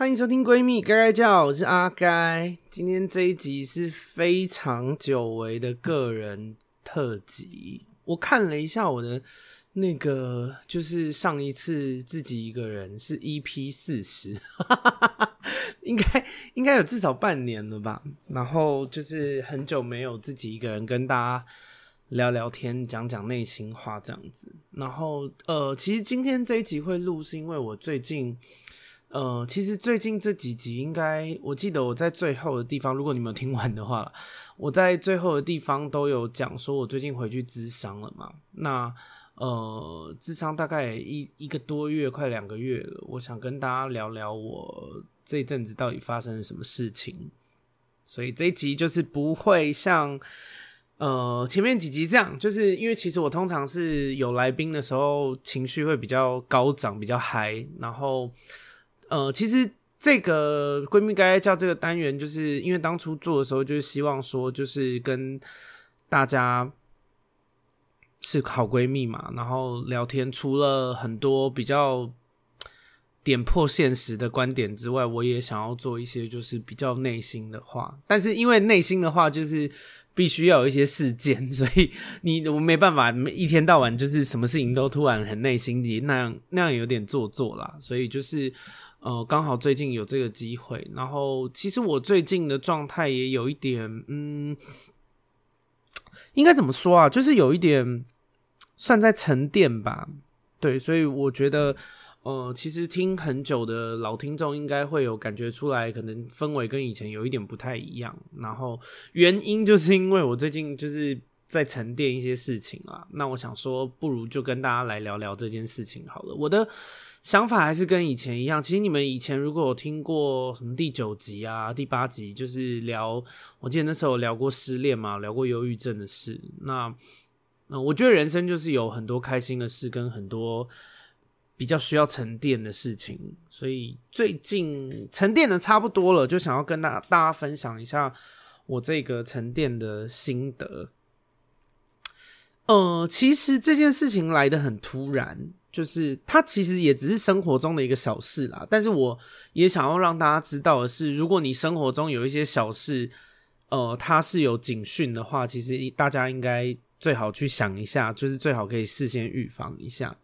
欢迎收听闺蜜该该叫，我是阿该。今天这一集是非常久违的个人特辑。我看了一下我的那个，就是上一次自己一个人是 EP 四十，应该应该有至少半年了吧。然后就是很久没有自己一个人跟大家聊聊天，讲讲内心话这样子。然后呃，其实今天这一集会录，是因为我最近。呃，其实最近这几集应该，我记得我在最后的地方，如果你们有听完的话，我在最后的地方都有讲说，我最近回去咨商了嘛。那呃，咨商大概一一个多月，快两个月了。我想跟大家聊聊我这一阵子到底发生了什么事情。所以这一集就是不会像呃前面几集这样，就是因为其实我通常是有来宾的时候，情绪会比较高涨，比较嗨，然后。呃，其实这个闺蜜该叫这个单元，就是因为当初做的时候，就是希望说，就是跟大家是好闺蜜嘛，然后聊天，除了很多比较点破现实的观点之外，我也想要做一些就是比较内心的话。但是因为内心的话，就是必须要有一些事件，所以你我没办法一天到晚就是什么事情都突然很内心的那样，那样有点做作啦，所以就是。呃，刚好最近有这个机会，然后其实我最近的状态也有一点，嗯，应该怎么说啊？就是有一点算在沉淀吧，对，所以我觉得，呃，其实听很久的老听众应该会有感觉出来，可能氛围跟以前有一点不太一样。然后原因就是因为我最近就是在沉淀一些事情啊，那我想说，不如就跟大家来聊聊这件事情好了。我的。想法还是跟以前一样。其实你们以前如果有听过什么第九集啊、第八集，就是聊，我记得那时候有聊过失恋嘛，聊过忧郁症的事。那，那我觉得人生就是有很多开心的事，跟很多比较需要沉淀的事情。所以最近沉淀的差不多了，就想要跟大大家分享一下我这个沉淀的心得。呃，其实这件事情来的很突然。就是它其实也只是生活中的一个小事啦，但是我也想要让大家知道的是，如果你生活中有一些小事，呃，它是有警讯的话，其实大家应该最好去想一下，就是最好可以事先预防一下。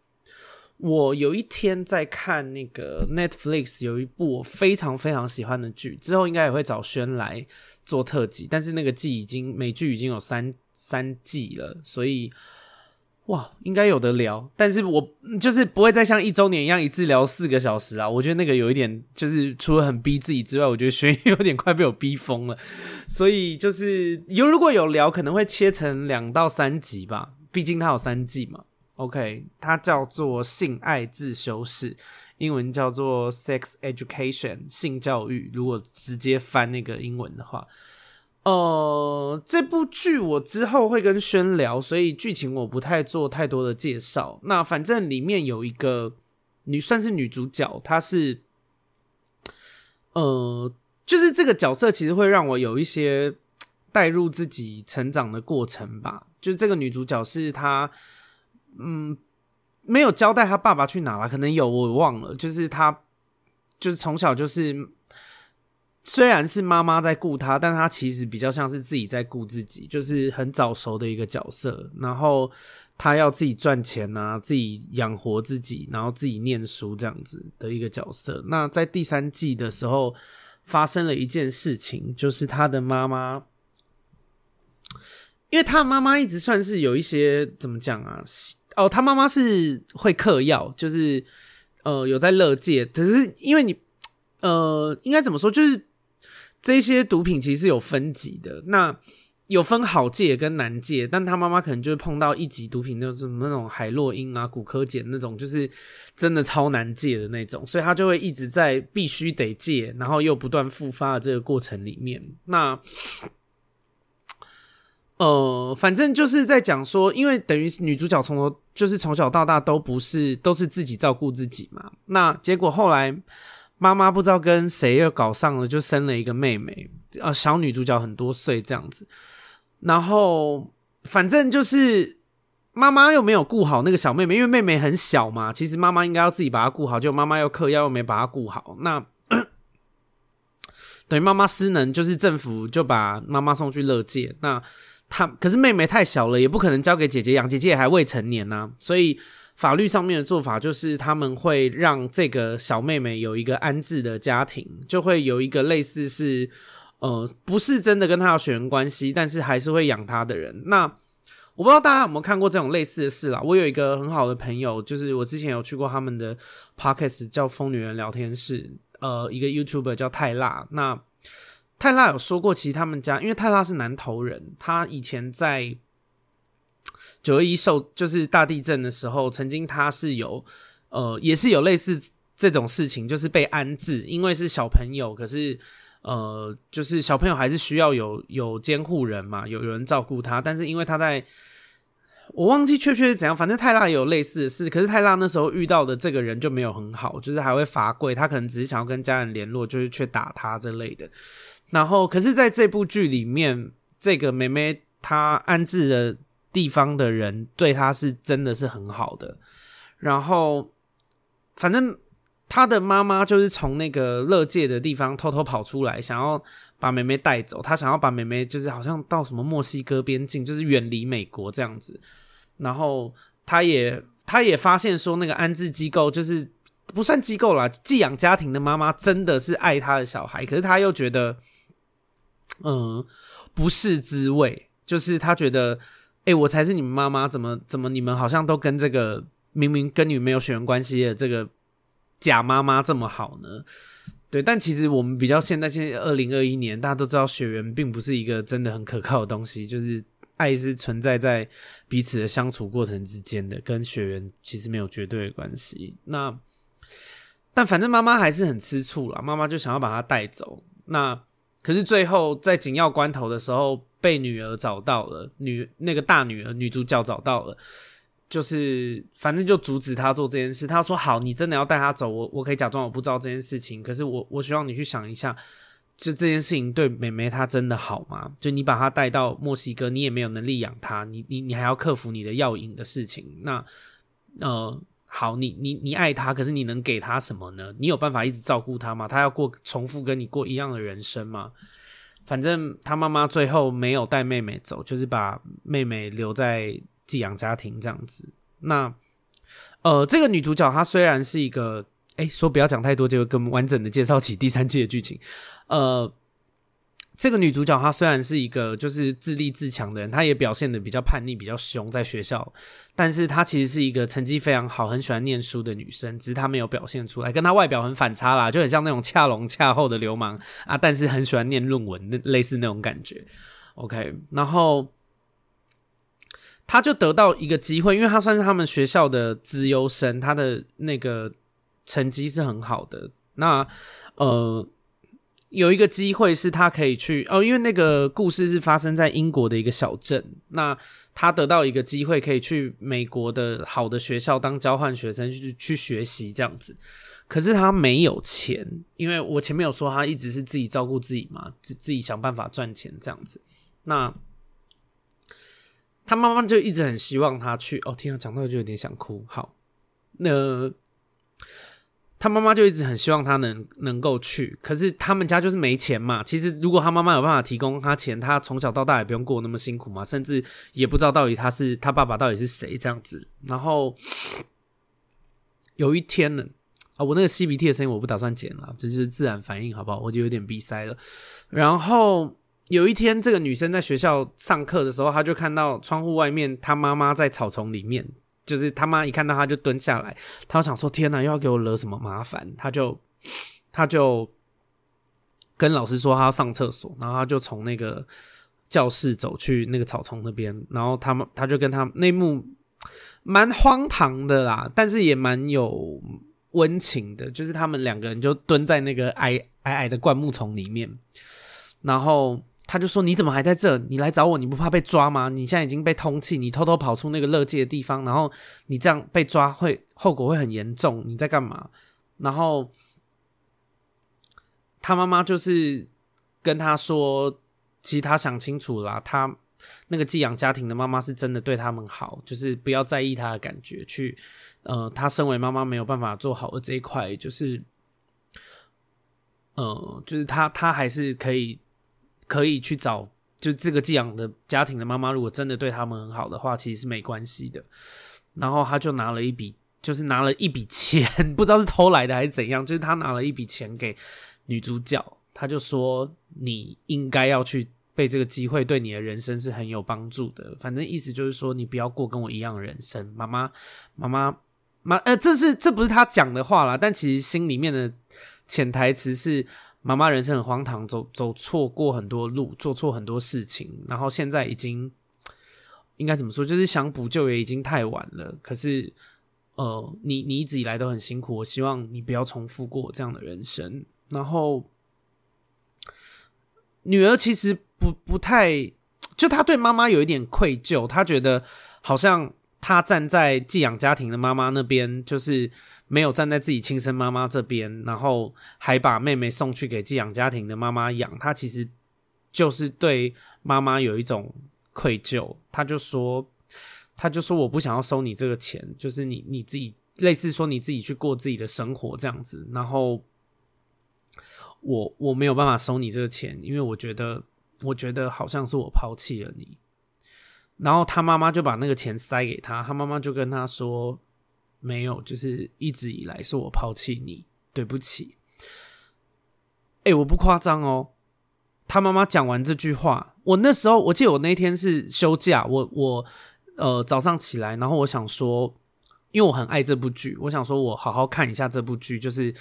我有一天在看那个 Netflix 有一部我非常非常喜欢的剧，之后应该也会找轩来做特辑，但是那个季已经美剧已经有三三季了，所以。哇，应该有得聊，但是我就是不会再像一周年一样一次聊四个小时啊！我觉得那个有一点，就是除了很逼自己之外，我觉得学有点快被我逼疯了。所以就是有如果有聊，可能会切成两到三集吧，毕竟它有三季嘛。OK，它叫做性爱自修室，英文叫做 Sex Education，性教育。如果直接翻那个英文的话。呃，这部剧我之后会跟轩聊，所以剧情我不太做太多的介绍。那反正里面有一个女，算是女主角，她是，呃，就是这个角色其实会让我有一些带入自己成长的过程吧。就是这个女主角是她，嗯，没有交代她爸爸去哪了，可能有我忘了。就是她，就是从小就是。虽然是妈妈在顾他，但他其实比较像是自己在顾自己，就是很早熟的一个角色。然后他要自己赚钱啊，自己养活自己，然后自己念书这样子的一个角色。那在第三季的时候，发生了一件事情，就是他的妈妈，因为他妈妈一直算是有一些怎么讲啊？哦，他妈妈是会嗑药，就是呃有在乐界，可是因为你呃应该怎么说，就是。这些毒品其实是有分级的，那有分好戒跟难戒，但他妈妈可能就是碰到一级毒品，就是那种海洛因啊、古柯碱那种，就是真的超难戒的那种，所以他就会一直在必须得戒，然后又不断复发的这个过程里面。那呃，反正就是在讲说，因为等于女主角从头就是从小到大都不是都是自己照顾自己嘛，那结果后来。妈妈不知道跟谁又搞上了，就生了一个妹妹，呃，小女主角很多岁这样子，然后反正就是妈妈又没有顾好那个小妹妹，因为妹妹很小嘛，其实妈妈应该要自己把她顾好，就妈妈又嗑药又没把她顾好，那 等于妈妈失能，就是政府就把妈妈送去乐界。那她可是妹妹太小了，也不可能交给姐姐养，姐姐也还未成年呢、啊，所以法律上面的做法就是他们会让这个小妹妹有一个安置的家庭，就会有一个类似是呃不是真的跟她有血缘关系，但是还是会养她的人。那我不知道大家有没有看过这种类似的事啦。我有一个很好的朋友，就是我之前有去过他们的 podcast 叫疯女人聊天室，呃，一个 YouTuber 叫泰辣。那泰辣有说过，其实他们家因为泰辣是南投人，他以前在九一受就是大地震的时候，曾经他是有呃也是有类似这种事情，就是被安置，因为是小朋友，可是。呃，就是小朋友还是需要有有监护人嘛，有有人照顾他。但是因为他在，我忘记确切是怎样，反正泰拉也有类似的事。可是泰拉那时候遇到的这个人就没有很好，就是还会罚跪，他可能只是想要跟家人联络，就是去打他之类的。然后，可是在这部剧里面，这个妹妹她安置的地方的人对他是真的是很好的。然后，反正。他的妈妈就是从那个乐界的地方偷偷跑出来，想要把妹妹带走。他想要把妹妹，就是好像到什么墨西哥边境，就是远离美国这样子。然后他也他也发现说，那个安置机构就是不算机构啦，寄养家庭的妈妈真的是爱他的小孩，可是他又觉得，嗯，不是滋味。就是他觉得，哎、我才是你们妈妈，怎么怎么你们好像都跟这个明明跟你没有血缘关系的这个。假妈妈这么好呢？对，但其实我们比较现在，现在二零二一年，大家都知道血缘并不是一个真的很可靠的东西，就是爱是存在在彼此的相处过程之间的，跟血缘其实没有绝对的关系。那但反正妈妈还是很吃醋啦，妈妈就想要把她带走。那可是最后在紧要关头的时候，被女儿找到了，女那个大女儿女主角找到了。就是反正就阻止他做这件事。他说：“好，你真的要带他走，我我可以假装我不知道这件事情。可是我我希望你去想一下，就这件事情对妹妹她真的好吗？就你把她带到墨西哥，你也没有能力养她，你你你还要克服你的药瘾的事情。那呃，好，你你你爱她，可是你能给她什么呢？你有办法一直照顾她吗？她要过重复跟你过一样的人生吗？反正她妈妈最后没有带妹妹走，就是把妹妹留在。”寄养家庭这样子，那呃，这个女主角她虽然是一个，哎、说不要讲太多，就会更完整的介绍起第三季的剧情。呃，这个女主角她虽然是一个就是自立自强的人，她也表现得比较叛逆、比较凶，在学校，但是她其实是一个成绩非常好、很喜欢念书的女生，只是她没有表现出来，跟她外表很反差啦，就很像那种恰隆恰厚的流氓啊，但是很喜欢念论文，那类似那种感觉。OK，然后。她就得到一个机会，因为她算是他们学校的资优生，她的那个成绩是很好的。那呃，有一个机会是他可以去哦，因为那个故事是发生在英国的一个小镇。那他得到一个机会可以去美国的好的学校当交换学生去去学习这样子。可是他没有钱，因为我前面有说他一直是自己照顾自己嘛，自自己想办法赚钱这样子。那他妈妈就一直很希望他去。哦，天啊，讲到就有点想哭。好，那他妈妈就一直很希望他能能够去，可是他们家就是没钱嘛。其实如果他妈妈有办法提供他钱，他从小到大也不用过那么辛苦嘛，甚至也不知道到底他是他爸爸到底是谁这样子。然后有一天呢，啊，我那个吸鼻涕的声音我不打算剪了，这就是自然反应，好不好？我就有点鼻塞了。然后。有一天，这个女生在学校上课的时候，她就看到窗户外面，她妈妈在草丛里面。就是他妈一看到他就蹲下来，他想说：“天哪，又要给我惹什么麻烦？”他就他就跟老师说他要上厕所，然后他就从那个教室走去那个草丛那边，然后他们他就跟他那幕蛮荒唐的啦，但是也蛮有温情的，就是他们两个人就蹲在那个矮矮矮的灌木丛里面，然后。他就说：“你怎么还在这？你来找我，你不怕被抓吗？你现在已经被通缉，你偷偷跑出那个乐界的地方，然后你这样被抓会后果会很严重。你在干嘛？”然后他妈妈就是跟他说：“其实他想清楚了，他那个寄养家庭的妈妈是真的对他们好，就是不要在意他的感觉，去呃，他身为妈妈没有办法做好的这一块，就是。”呃，就是他他还是可以可以去找，就这个寄养的家庭的妈妈，如果真的对他们很好的话，其实是没关系的。然后他就拿了一笔，就是拿了一笔钱，不知道是偷来的还是怎样，就是他拿了一笔钱给女主角，他就说你应该要去。被这个机会对你的人生是很有帮助的。反正意思就是说，你不要过跟我一样的人生。妈妈，妈妈，妈，呃，这是这不是他讲的话啦，但其实心里面的潜台词是：妈妈人生很荒唐，走走错过很多路，做错很多事情，然后现在已经应该怎么说？就是想补救也已经太晚了。可是，呃，你你一直以来都很辛苦，我希望你不要重复过这样的人生。然后，女儿其实。不不太，就她对妈妈有一点愧疚，她觉得好像她站在寄养家庭的妈妈那边，就是没有站在自己亲生妈妈这边，然后还把妹妹送去给寄养家庭的妈妈养，他其实就是对妈妈有一种愧疚。他就说，他就说我不想要收你这个钱，就是你你自己类似说你自己去过自己的生活这样子，然后我我没有办法收你这个钱，因为我觉得。我觉得好像是我抛弃了你，然后他妈妈就把那个钱塞给他，他妈妈就跟他说：“没有，就是一直以来是我抛弃你，对不起。”哎，我不夸张哦。他妈妈讲完这句话，我那时候我记得我那天是休假，我我呃早上起来，然后我想说，因为我很爱这部剧，我想说我好好看一下这部剧，就是。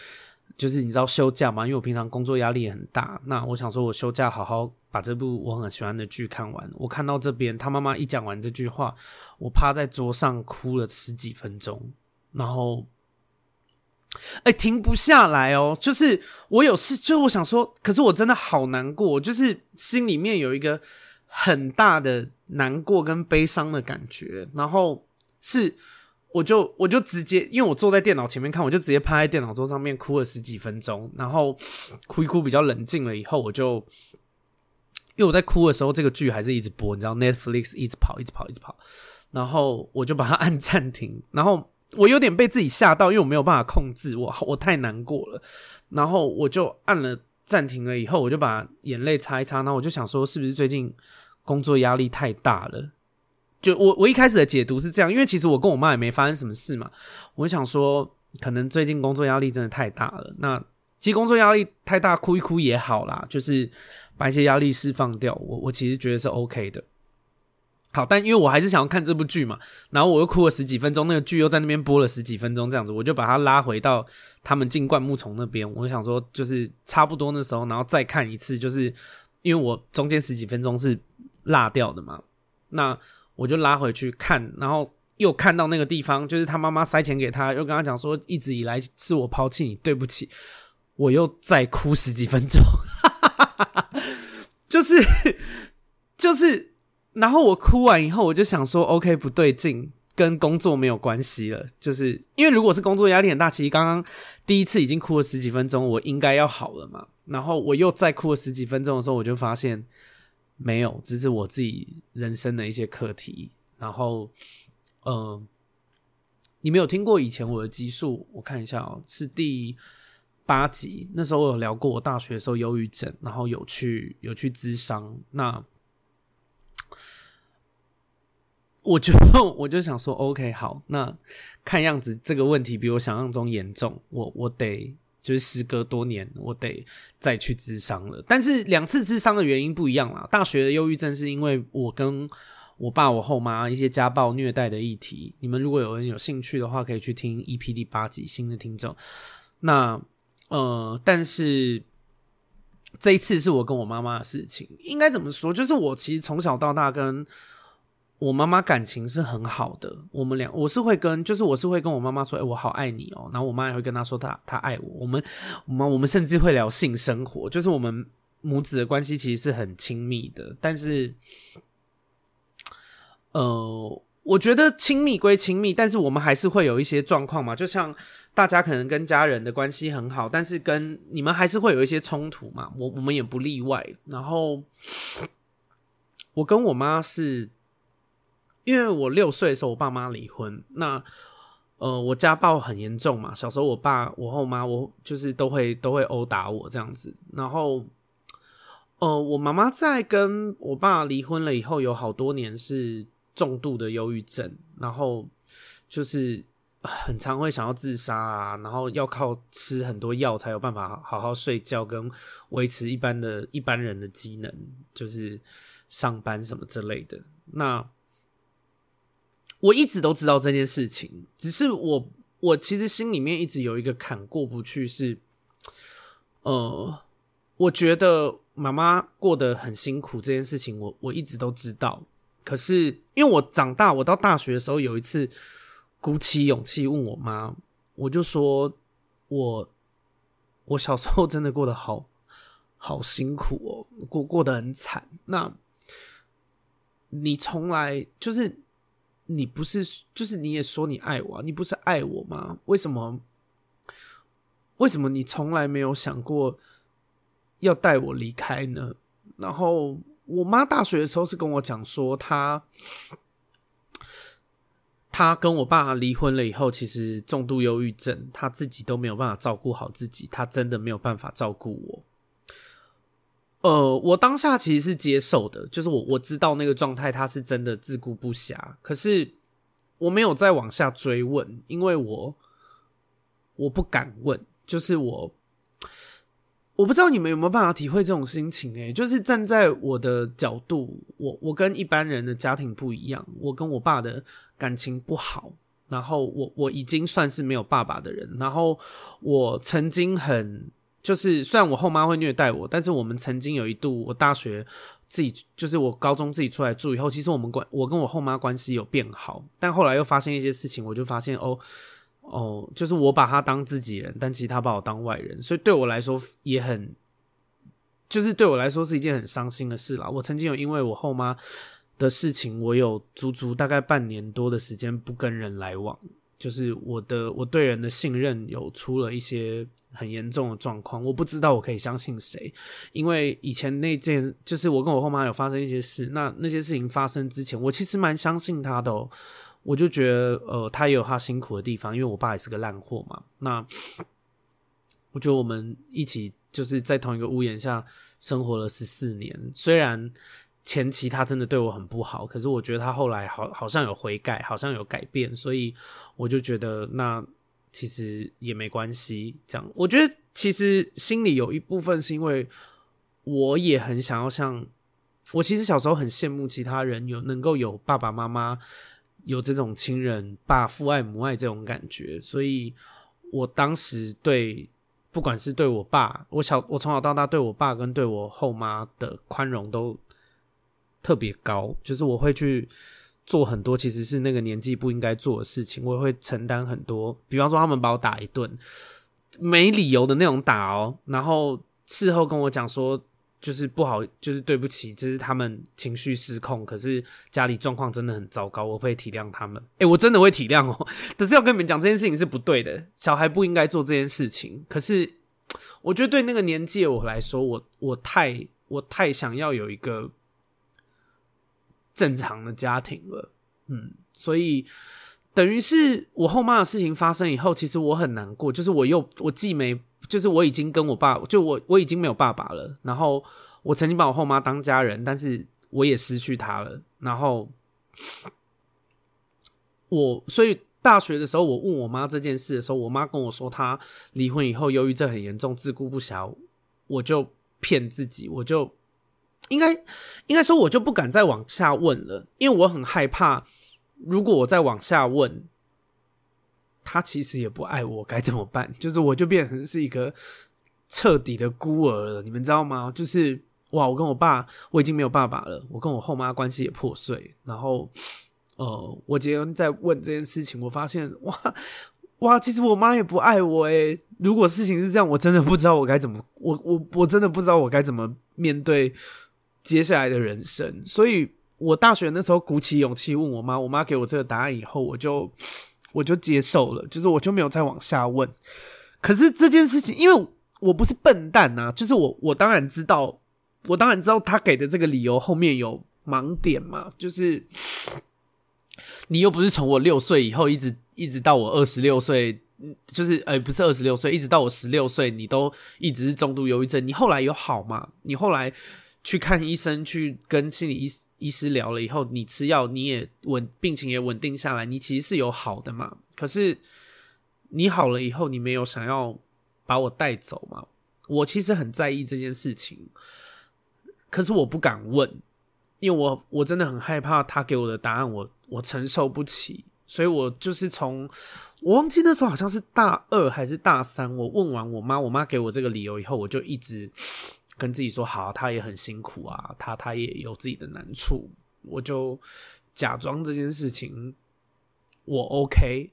就是你知道休假嘛？因为我平常工作压力也很大，那我想说，我休假好好把这部我很喜欢的剧看完。我看到这边，他妈妈一讲完这句话，我趴在桌上哭了十几分钟，然后，哎，停不下来哦。就是我有事，就我想说，可是我真的好难过，就是心里面有一个很大的难过跟悲伤的感觉，然后是。我就我就直接，因为我坐在电脑前面看，我就直接趴在电脑桌上面哭了十几分钟，然后哭一哭比较冷静了以后，我就因为我在哭的时候，这个剧还是一直播，你知道，Netflix 一直跑，一直跑，一直跑，然后我就把它按暂停，然后我有点被自己吓到，因为我没有办法控制，我我太难过了，然后我就按了暂停了以后，我就把眼泪擦一擦，然后我就想说，是不是最近工作压力太大了？就我我一开始的解读是这样，因为其实我跟我妈也没发生什么事嘛。我想说，可能最近工作压力真的太大了。那其实工作压力太大，哭一哭也好啦，就是把一些压力释放掉。我我其实觉得是 OK 的。好，但因为我还是想要看这部剧嘛，然后我又哭了十几分钟，那个剧又在那边播了十几分钟，这样子，我就把它拉回到他们进灌木丛那边。我想说，就是差不多那时候，然后再看一次，就是因为我中间十几分钟是落掉的嘛，那。我就拉回去看，然后又看到那个地方，就是他妈妈塞钱给他，又跟他讲说，一直以来是我抛弃你，对不起。我又再哭十几分钟，就 是就是，然后我哭完以后，我就想说，OK，不对劲，跟工作没有关系了，就是因为如果是工作压力很大，其实刚刚第一次已经哭了十几分钟，我应该要好了嘛。然后我又再哭了十几分钟的时候，我就发现。没有，这是我自己人生的一些课题。然后，嗯、你没有听过以前我的集数？我看一下哦，是第八集。那时候我有聊过我大学的时候忧郁症，然后有去有去咨商。那我就 我就想说，OK，好，那看样子这个问题比我想象中严重，我我得。就是时隔多年，我得再去治伤了。但是两次治伤的原因不一样啦。大学的忧郁症是因为我跟我爸、我后妈一些家暴虐待的议题。你们如果有人有兴趣的话，可以去听 EP 第八集。新的听众，那呃，但是这一次是我跟我妈妈的事情。应该怎么说？就是我其实从小到大跟。我妈妈感情是很好的，我们俩我是会跟，就是我是会跟我妈妈说，哎、我好爱你哦。然后我妈也会跟她说，她她爱我。我们我们我们甚至会聊性生活，就是我们母子的关系其实是很亲密的。但是，呃，我觉得亲密归亲密，但是我们还是会有一些状况嘛。就像大家可能跟家人的关系很好，但是跟你们还是会有一些冲突嘛。我我们也不例外。然后，我跟我妈是。因为我六岁的时候，我爸妈离婚。那呃，我家暴很严重嘛，小时候我爸、我后妈，我就是都会都会殴打我这样子。然后，呃，我妈妈在跟我爸离婚了以后，有好多年是重度的忧郁症，然后就是很常会想要自杀啊，然后要靠吃很多药才有办法好好睡觉跟维持一般的一般人的机能，就是上班什么之类的。那。我一直都知道这件事情，只是我我其实心里面一直有一个坎过不去，是，呃，我觉得妈妈过得很辛苦这件事情我，我我一直都知道。可是因为我长大，我到大学的时候有一次鼓起勇气问我妈，我就说我我小时候真的过得好好辛苦哦，过过得很惨。那你从来就是。你不是，就是你也说你爱我，你不是爱我吗？为什么？为什么你从来没有想过要带我离开呢？然后我妈大学的时候是跟我讲说，她她跟我爸离婚了以后，其实重度忧郁症，她自己都没有办法照顾好自己，她真的没有办法照顾我。呃，我当下其实是接受的，就是我我知道那个状态，他是真的自顾不暇。可是我没有再往下追问，因为我我不敢问。就是我我不知道你们有没有办法体会这种心情欸？就是站在我的角度，我我跟一般人的家庭不一样，我跟我爸的感情不好，然后我我已经算是没有爸爸的人，然后我曾经很。就是虽然我后妈会虐待我，但是我们曾经有一度，我大学自己就是我高中自己出来住以后，其实我们关我跟我后妈关系有变好，但后来又发现一些事情，我就发现哦哦，就是我把她当自己人，但其实她把我当外人，所以对我来说也很，就是对我来说是一件很伤心的事啦。我曾经有因为我后妈的事情，我有足足大概半年多的时间不跟人来往，就是我的我对人的信任有出了一些。很严重的状况，我不知道我可以相信谁，因为以前那件就是我跟我后妈有发生一些事，那那些事情发生之前，我其实蛮相信他的，我就觉得呃，他也有他辛苦的地方，因为我爸也是个烂货嘛。那我觉得我们一起就是在同一个屋檐下生活了十四年，虽然前期他真的对我很不好，可是我觉得他后来好好像有悔改，好像有改变，所以我就觉得那。其实也没关系，这样我觉得其实心里有一部分是因为我也很想要像我，其实小时候很羡慕其他人有能够有爸爸妈妈有这种亲人爸父爱母爱这种感觉，所以我当时对不管是对我爸，我小我从小到大对我爸跟对我后妈的宽容都特别高，就是我会去。做很多其实是那个年纪不应该做的事情，我也会承担很多。比方说，他们把我打一顿，没理由的那种打哦，然后事后跟我讲说，就是不好，就是对不起，就是他们情绪失控，可是家里状况真的很糟糕，我会体谅他们。诶，我真的会体谅哦，可是要跟你们讲这件事情是不对的，小孩不应该做这件事情。可是我觉得对那个年纪我来说，我我太我太想要有一个。正常的家庭了，嗯，所以等于是我后妈的事情发生以后，其实我很难过，就是我又我既没，就是我已经跟我爸，就我我已经没有爸爸了，然后我曾经把我后妈当家人，但是我也失去她了，然后我所以大学的时候，我问我妈这件事的时候，我妈跟我说她离婚以后忧郁症很严重，自顾不暇，我就骗自己，我就。应该应该说，我就不敢再往下问了，因为我很害怕，如果我再往下问，他其实也不爱我，该怎么办？就是我就变成是一个彻底的孤儿了，你们知道吗？就是哇，我跟我爸我已经没有爸爸了，我跟我后妈关系也破碎，然后呃，我今天在问这件事情，我发现哇哇，其实我妈也不爱我诶。如果事情是这样，我真的不知道我该怎么，我我我真的不知道我该怎么面对。接下来的人生，所以我大学那时候鼓起勇气问我妈，我妈给我这个答案以后，我就我就接受了，就是我就没有再往下问。可是这件事情，因为我不是笨蛋呐，就是我我当然知道，我当然知道他给的这个理由后面有盲点嘛，就是你又不是从我六岁以后一直一直到我二十六岁，就是呃不是二十六岁，一直到我十六岁，你都一直是重度忧郁症。你后来有好吗？你后来去看医生，去跟心理医医师聊了以后，你吃药，你也稳，病情也稳定下来，你其实是有好的嘛？可是你好了以后，你没有想要把我带走吗？我其实很在意这件事情，可是我不敢问，因为我我真的很害怕他给我的答案我，我我承受不起，所以我就是从我忘记那时候好像是大二还是大三，我问完我妈，我妈给我这个理由以后，我就一直跟自己说，好，他也很辛苦啊，他他也有自己的难处，我就假装这件事情我 OK，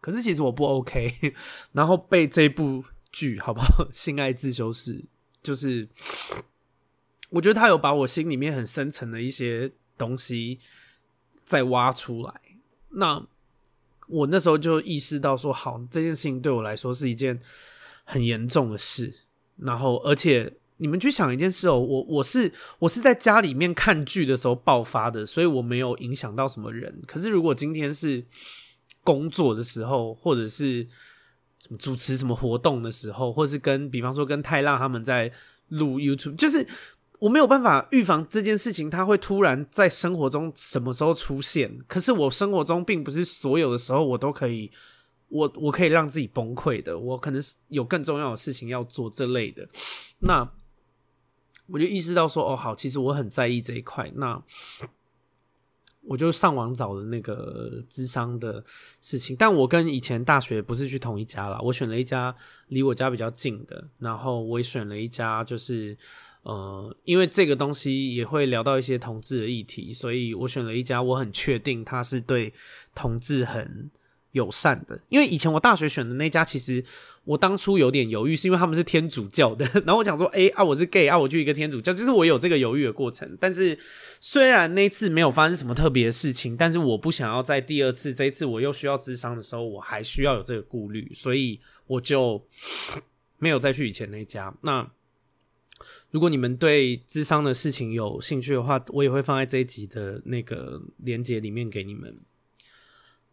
可是其实我不 OK，然后被这部。剧好不好？性爱自修室就是，我觉得他有把我心里面很深层的一些东西再挖出来。那我那时候就意识到说，好，这件事情对我来说是一件很严重的事。然后，而且你们去想一件事哦，我我是我是在家里面看剧的时候爆发的，所以我没有影响到什么人。可是如果今天是工作的时候，或者是什么主持什么活动的时候，或是跟比方说跟泰浪他们在录 YouTube，就是我没有办法预防这件事情，它会突然在生活中什么时候出现。可是我生活中并不是所有的时候我都可以，我我可以让自己崩溃的，我可能是有更重要的事情要做这类的。那我就意识到说，哦，好，其实我很在意这一块。那。我就上网找的那个咨商的事情，但我跟以前大学不是去同一家啦，我选了一家离我家比较近的，然后我也选了一家，就是呃，因为这个东西也会聊到一些同志的议题，所以我选了一家我很确定他是对同志很友善的，因为以前我大学选的那家，其实我当初有点犹豫，是因为他们是天主教的。然后我想说，哎啊，我是 gay 啊，我就一个天主教，就是我有这个犹豫的过程。但是虽然那次没有发生什么特别的事情，但是我不想要在第二次这一次我又需要咨商的时候，我还需要有这个顾虑，所以我就没有再去以前那家。那如果你们对咨商的事情有兴趣的话，我也会放在这一集的那个连接里面给你们。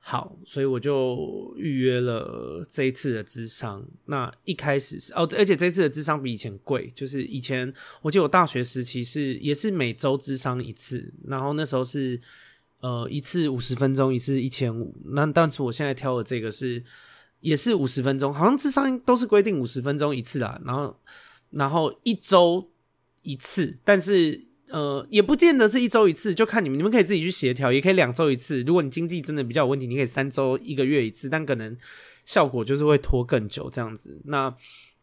好，所以我就预约了这一次的咨商。那一开始是哦，而且这次的咨商比以前贵，就是以前我记得我大学时期是也是每周咨商一次，然后那时候是呃一次五十分钟，一次一千五。那但是我现在挑的这个是也是五十分钟，好像智商都是规定五十分钟一次啦，然后然后一周一次，但是。呃，也不见得是一周一次，就看你们，你们可以自己去协调，也可以两周一次。如果你经济真的比较有问题，你可以三周一个月一次，但可能效果就是会拖更久这样子。那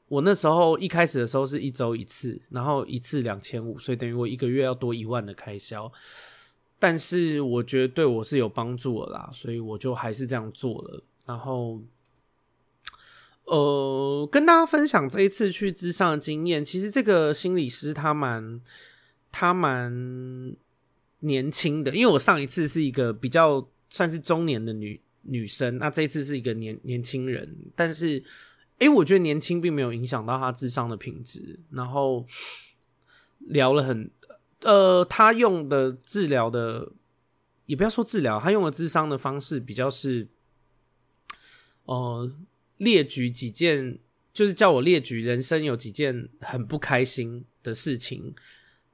我那时候一开始的时候是一周一次，然后一次两千五，所以等于我一个月要多一万的开销。但是我觉得对我是有帮助的啦，所以我就还是这样做了。然后，呃，跟大家分享这一次去咨商的经验，其实这个心理师他蛮。他蛮年轻的，因为我上一次是一个比较算是中年的女女生，那这一次是一个年年轻人，但是，诶、我觉得年轻并没有影响到他智商的品质。然后聊了很，呃，他用的治疗的，也不要说治疗，他用的智商的方式比较是，呃，列举几件，就是叫我列举人生有几件很不开心的事情。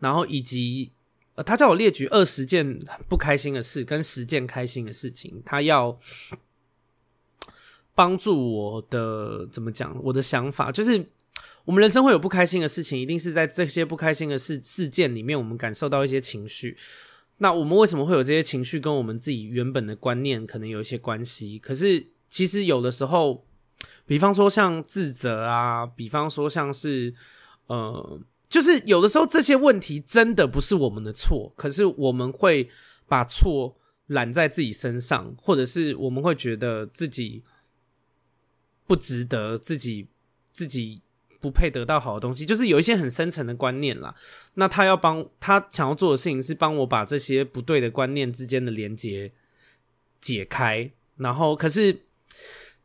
然后以及，呃，他叫我列举二十件不开心的事跟十件开心的事情，他要帮助我的怎么讲？我的想法就是，我们人生会有不开心的事情，一定是在这些不开心的事事件里面，我们感受到一些情绪。那我们为什么会有这些情绪？跟我们自己原本的观念可能有一些关系。可是其实有的时候，比方说像自责啊，比方说像是呃。就是有的时候这些问题真的不是我们的错，可是我们会把错揽在自己身上，或者是我们会觉得自己不值得，自己自己不配得到好的东西，就是有一些很深层的观念啦。那他要帮他想要做的事情是帮我把这些不对的观念之间的连接解开，然后可是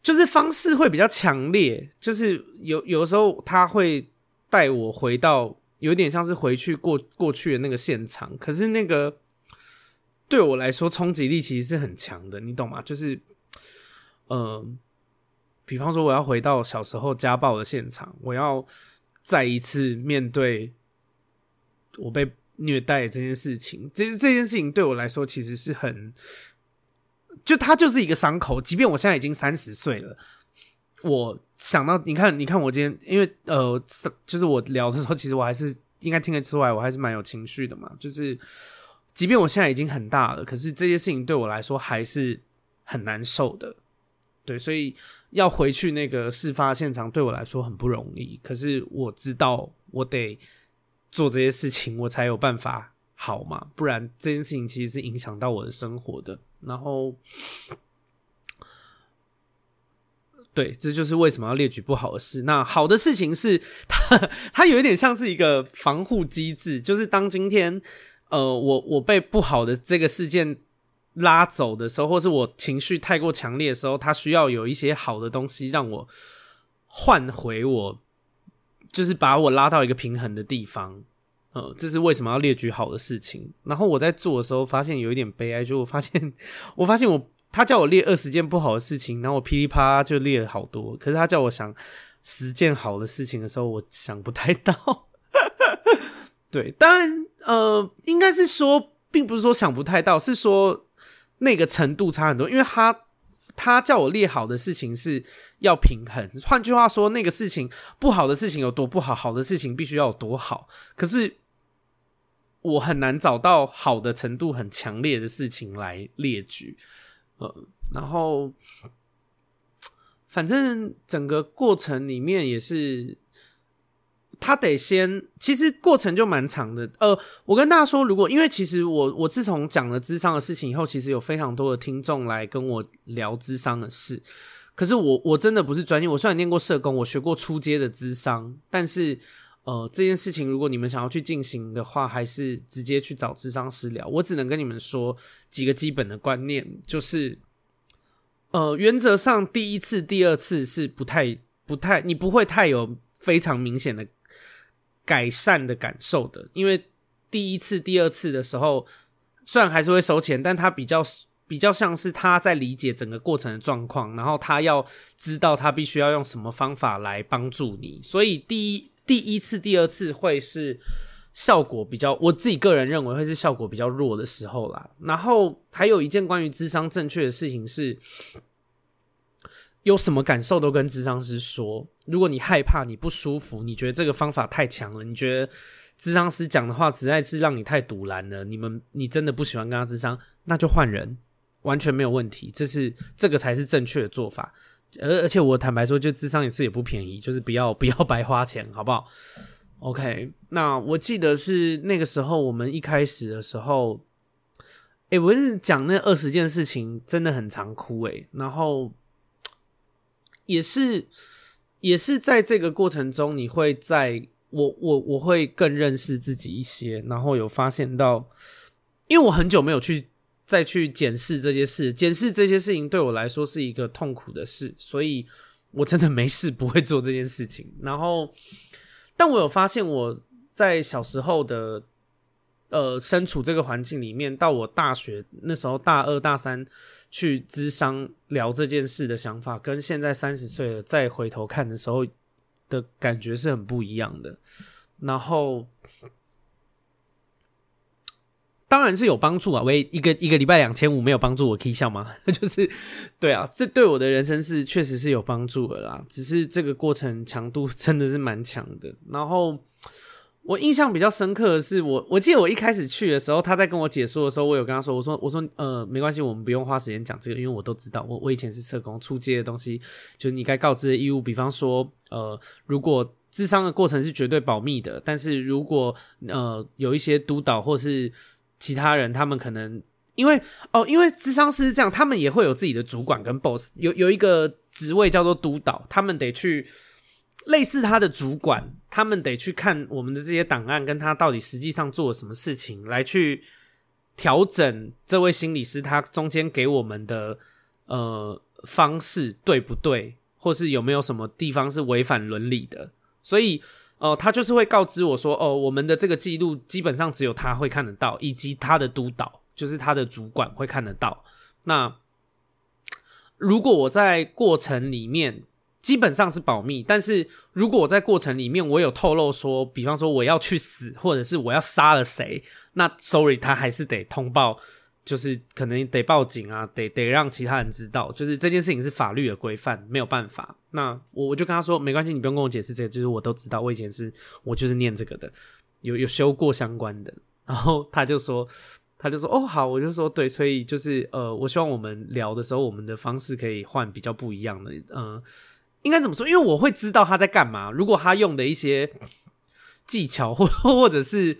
就是方式会比较强烈，就是有有的时候他会。带我回到有点像是回去过过去的那个现场，可是那个对我来说冲击力其实是很强的，你懂吗？就是，呃，比方说我要回到小时候家暴的现场，我要再一次面对我被虐待这件事情，这这件事情对我来说其实是很，就它就是一个伤口，即便我现在已经三十岁了，我想到你看，你看我今天，因为呃，就是我聊的时候，其实我还是应该听得出来，我还是蛮有情绪的嘛，就是。即便我现在已经很大了，可是这些事情对我来说还是很难受的。对，所以要回去那个事发现场对我来说很不容易。可是我知道我得做这些事情，我才有办法好嘛，不然这件事情其实是影响到我的生活的。然后，对，这就是为什么要列举不好的事。那好的事情是它，它有一点像是一个防护机制，就是当今天。呃，我我被不好的这个事件拉走的时候，或是我情绪太过强烈的时候，它需要有一些好的东西让我换回我，就是把我拉到一个平衡的地方。呃，这是为什么要列举好的事情。然后我在做的时候，发现有一点悲哀，就我发现，我发现我他叫我列二十件不好的事情，然后我噼里啪啦就列了好多。可是他叫我想十件好的事情的时候，我想不太到。对，当然，呃，应该是说，并不是说想不太到，是说那个程度差很多。因为他他叫我列好的事情是要平衡，换句话说，那个事情不好的事情有多不好，好的事情必须要有多好。可是我很难找到好的程度很强烈的事情来列举，呃，然后反正整个过程里面也是。他得先，其实过程就蛮长的。呃，我跟大家说，如果因为其实我我自从讲了智商的事情以后，其实有非常多的听众来跟我聊智商的事。可是我我真的不是专业，我虽然念过社工，我学过初阶的智商，但是呃这件事情如果你们想要去进行的话，还是直接去找咨商师聊。我只能跟你们说几个基本的观念，就是呃原则上第一次、第二次是不太不太，你不会太有非常明显的。改善的感受的，因为第一次、第二次的时候，虽然还是会收钱，但他比较比较像是他在理解整个过程的状况，然后他要知道他必须要用什么方法来帮助你，所以第一第一次、第二次会是效果比较，我自己个人认为会是效果比较弱的时候啦。然后还有一件关于智商正确的事情是。有什么感受都跟智商师说。如果你害怕、你不舒服，你觉得这个方法太强了，你觉得智商师讲的话实在是让你太赌烂了，你们你真的不喜欢跟他智商，那就换人，完全没有问题。这是这个才是正确的做法。而而且我坦白说，就智商一次也不便宜，就是不要 不要白花钱，好不好？OK。那我记得是那个时候，我们一开始的时候，诶，我是讲那二十件事情，真的很常哭诶，然后。也是，也是在这个过程中，你会在我我我会更认识自己一些，然后有发现到，因为我很久没有去再去检视这些事，检视这些事情对我来说是一个痛苦的事，所以我真的没事不会做这件事情。然后，但我有发现我在小时候的呃身处这个环境里面，到我大学那时候大二大三。去咨商聊这件事的想法，跟现在三十岁了再回头看的时候的感觉是很不一样的。然后，当然是有帮助啊！喂，一个一个礼拜两千五没有帮助，我可以笑吗？就是对啊，这对我的人生是确实是有帮助的啦。只是这个过程强度真的是蛮强的。然后。我印象比较深刻的是我，我记得我一开始去的时候，他在跟我解说的时候，我有跟他说，我说我说呃没关系，我们不用花时间讲这个，因为我都知道，我我以前是社工，初阶的东西就是你该告知的义务，比方说呃，如果智商的过程是绝对保密的，但是如果呃有一些督导或是其他人，他们可能因为哦，因为咨商师是这样，他们也会有自己的主管跟 boss，有有一个职位叫做督导，他们得去。类似他的主管，他们得去看我们的这些档案，跟他到底实际上做了什么事情，来去调整这位心理师他中间给我们的呃方式对不对，或是有没有什么地方是违反伦理的。所以，哦、他就是会告知我说，哦，我们的这个记录基本上只有他会看得到，以及他的督导。就是他的主管会看得到。那如果我在过程里面基本上是保密，但是如果我在过程里面我有透露说，比方说我要去死，或者是我要杀了谁，那 sorry，他还是得通报，就是可能得报警啊，得得让其他人知道，就是这件事情是法律的规范，没有办法。那我我就跟他说，没关系，你不用跟我解释这个，就是我都知道，我以前是我就是念这个的，有有修过相关的。然后他就说。他就说：“哦，好，我就说对，所以就是呃，我希望我们聊的时候，我们的方式可以换比较不一样的，嗯、应该怎么说？因为我会知道他在干嘛。如果他用的一些技巧或或者是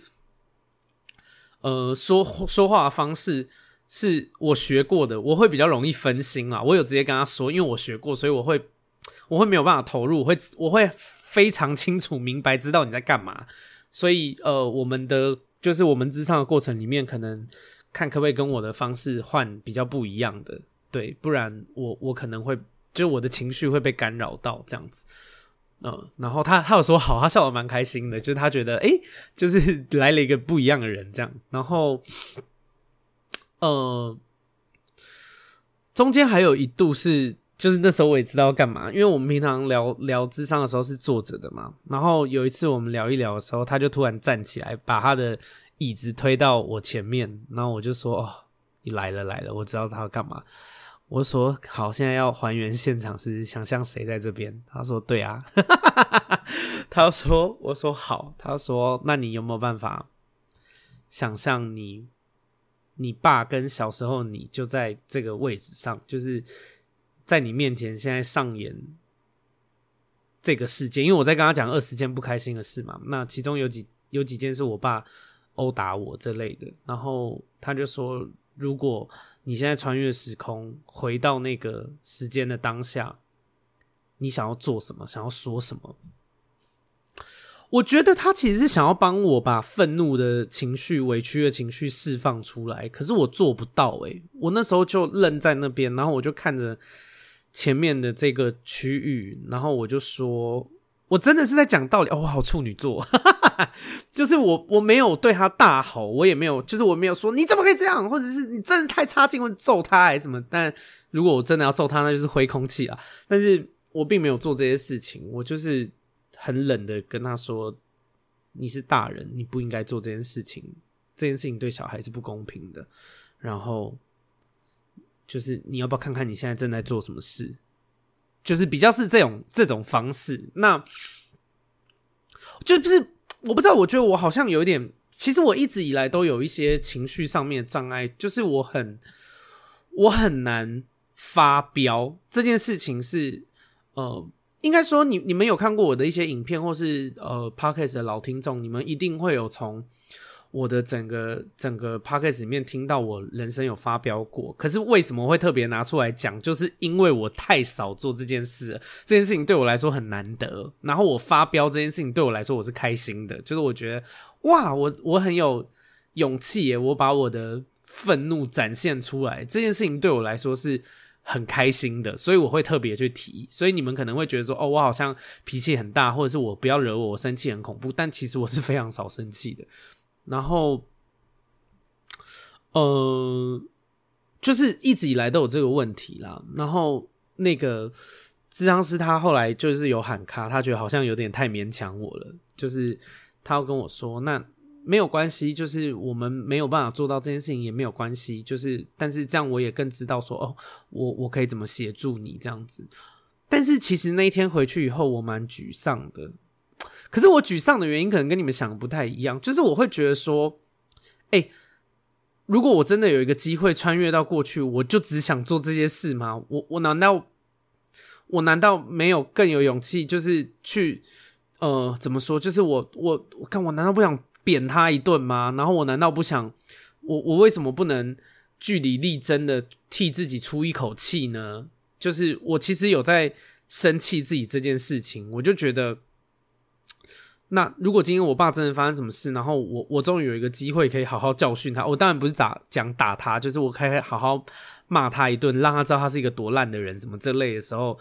呃说说话的方式是我学过的，我会比较容易分心啊。我有直接跟他说，因为我学过，所以我会我会没有办法投入，我会我会非常清楚明白知道你在干嘛。所以呃，我们的。”就是我们之上的过程里面，可能看可不可以跟我的方式换比较不一样的，对，不然我我可能会就我的情绪会被干扰到这样子，嗯，然后他他有说好，他笑得蛮开心的，就是他觉得诶、欸，就是 来了一个不一样的人这样，然后，呃，中间还有一度是。就是那时候我也知道要干嘛，因为我们平常聊聊智商的时候是坐着的嘛。然后有一次我们聊一聊的时候，他就突然站起来，把他的椅子推到我前面，然后我就说：“哦，你来了来了，我知道他要干嘛。”我说：“好，现在要还原现场，是想象谁在这边？”他说：“对啊。”他说：“我说好。”他说：“那你有没有办法想象你你爸跟小时候你就在这个位置上，就是？”在你面前，现在上演这个事件，因为我在跟他讲二十件不开心的事嘛。那其中有几有几件是我爸殴打我这类的，然后他就说：如果你现在穿越时空，回到那个时间的当下，你想要做什么？想要说什么？我觉得他其实是想要帮我把愤怒的情绪、委屈的情绪释放出来，可是我做不到诶、我那时候就愣在那边，然后我就看着。前面的这个区域，然后我就说，我真的是在讲道理哦，好处女座，就是我我没有对他大吼，我也没有，就是我没有说你怎么可以这样，或者是你真的太差劲，或者揍他还是什么。但如果我真的要揍他，那就是挥空气啊。但是我并没有做这些事情，我就是很冷的跟他说，你是大人，你不应该做这件事情，这件事情对小孩是不公平的。然后。就是你要不要看看你现在正在做什么事？就是比较是这种这种方式。那就是我不知道，我觉得我好像有一点，其实我一直以来都有一些情绪上面的障碍，就是我很我很难发飙这件事情是呃，应该说你你们有看过我的一些影片，或是呃 Podcast 的老听众，你们一定会有从。我的整个整个 podcast 里面听到我人生有发飙过，可是为什么会特别拿出来讲？就是因为我太少做这件事了，这件事情对我来说很难得。然后我发飙这件事情对我来说我是开心的，就是我觉得哇，我我很有勇气耶，我把我的愤怒展现出来，这件事情对我来说是很开心的，所以我会特别去提。所以你们可能会觉得说，哦，我好像脾气很大，或者是我不要惹我，我生气很恐怖，但其实我是非常少生气的。然后，呃，就是一直以来都有这个问题啦。然后那个智商师他后来就是有喊卡，他觉得好像有点太勉强我了。就是他要跟我说，那没有关系，就是我们没有办法做到这件事情也没有关系。就是但是这样我也更知道说，哦，我我可以怎么协助你这样子。但是其实那一天回去以后，我蛮沮丧的。可是我沮丧的原因可能跟你们想的不太一样，就是我会觉得说，哎、如果我真的有一个机会穿越到过去，我就只想做这些事吗？我我难道我难道没有更有勇气，就是去呃怎么说？就是我我我看我难道不想扁他一顿吗？然后我难道不想我我为什么不能据理力争的替自己出一口气呢？就是我其实有在生气自己这件事情，我就觉得。那如果今天我爸真的发生什么事，然后我我终于有一个机会可以好好教训他，我当然不是打讲打他，就是我可以好好骂他一顿，让他知道他是一个多烂的人，什么这类的时候，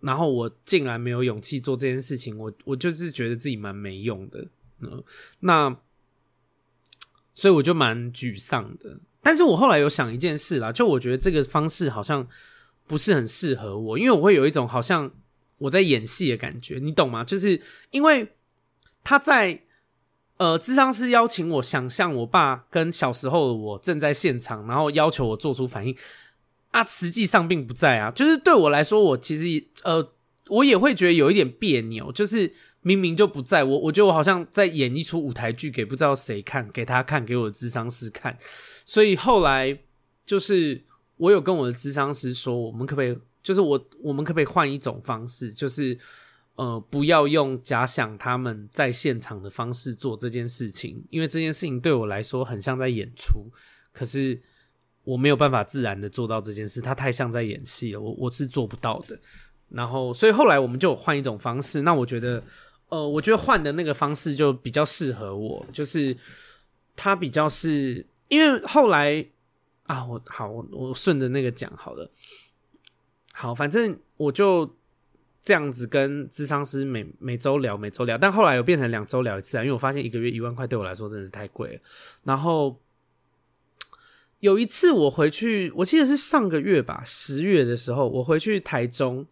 然后我竟然没有勇气做这件事情，我我就是觉得自己蛮没用的，嗯，那所以我就蛮沮丧的。但是我后来有想一件事啦，就我觉得这个方式好像不是很适合我，因为我会有一种好像我在演戏的感觉，你懂吗？就是因为他在呃，智商师邀请我想象我爸跟小时候的我正在现场，然后要求我做出反应啊，实际上并不在啊。就是对我来说，我其实呃，我也会觉得有一点别扭，就是。明明就不在我，我觉得我好像在演一出舞台剧给不知道谁看，给他看，给我的智商师看。所以后来就是我有跟我的智商师说，我们可不可以，就是我我们可不可以换一种方式，就是呃不要用假想他们在现场的方式做这件事情，因为这件事情对我来说很像在演出，可是我没有办法自然的做到这件事，他太像在演戏了，我我是做不到的。然后所以后来我们就换一种方式，那我觉得。呃，我觉得换的那个方式就比较适合我，就是他比较是因为后来啊，我好，我我顺着那个讲好了，好，反正我就这样子跟咨商师每每周聊，每周聊，但后来又变成两周聊一次啊，因为我发现一个月一万块对我来说真的是太贵了。然后有一次我回去，我记得是上个月吧，十月的时候，我回去台中，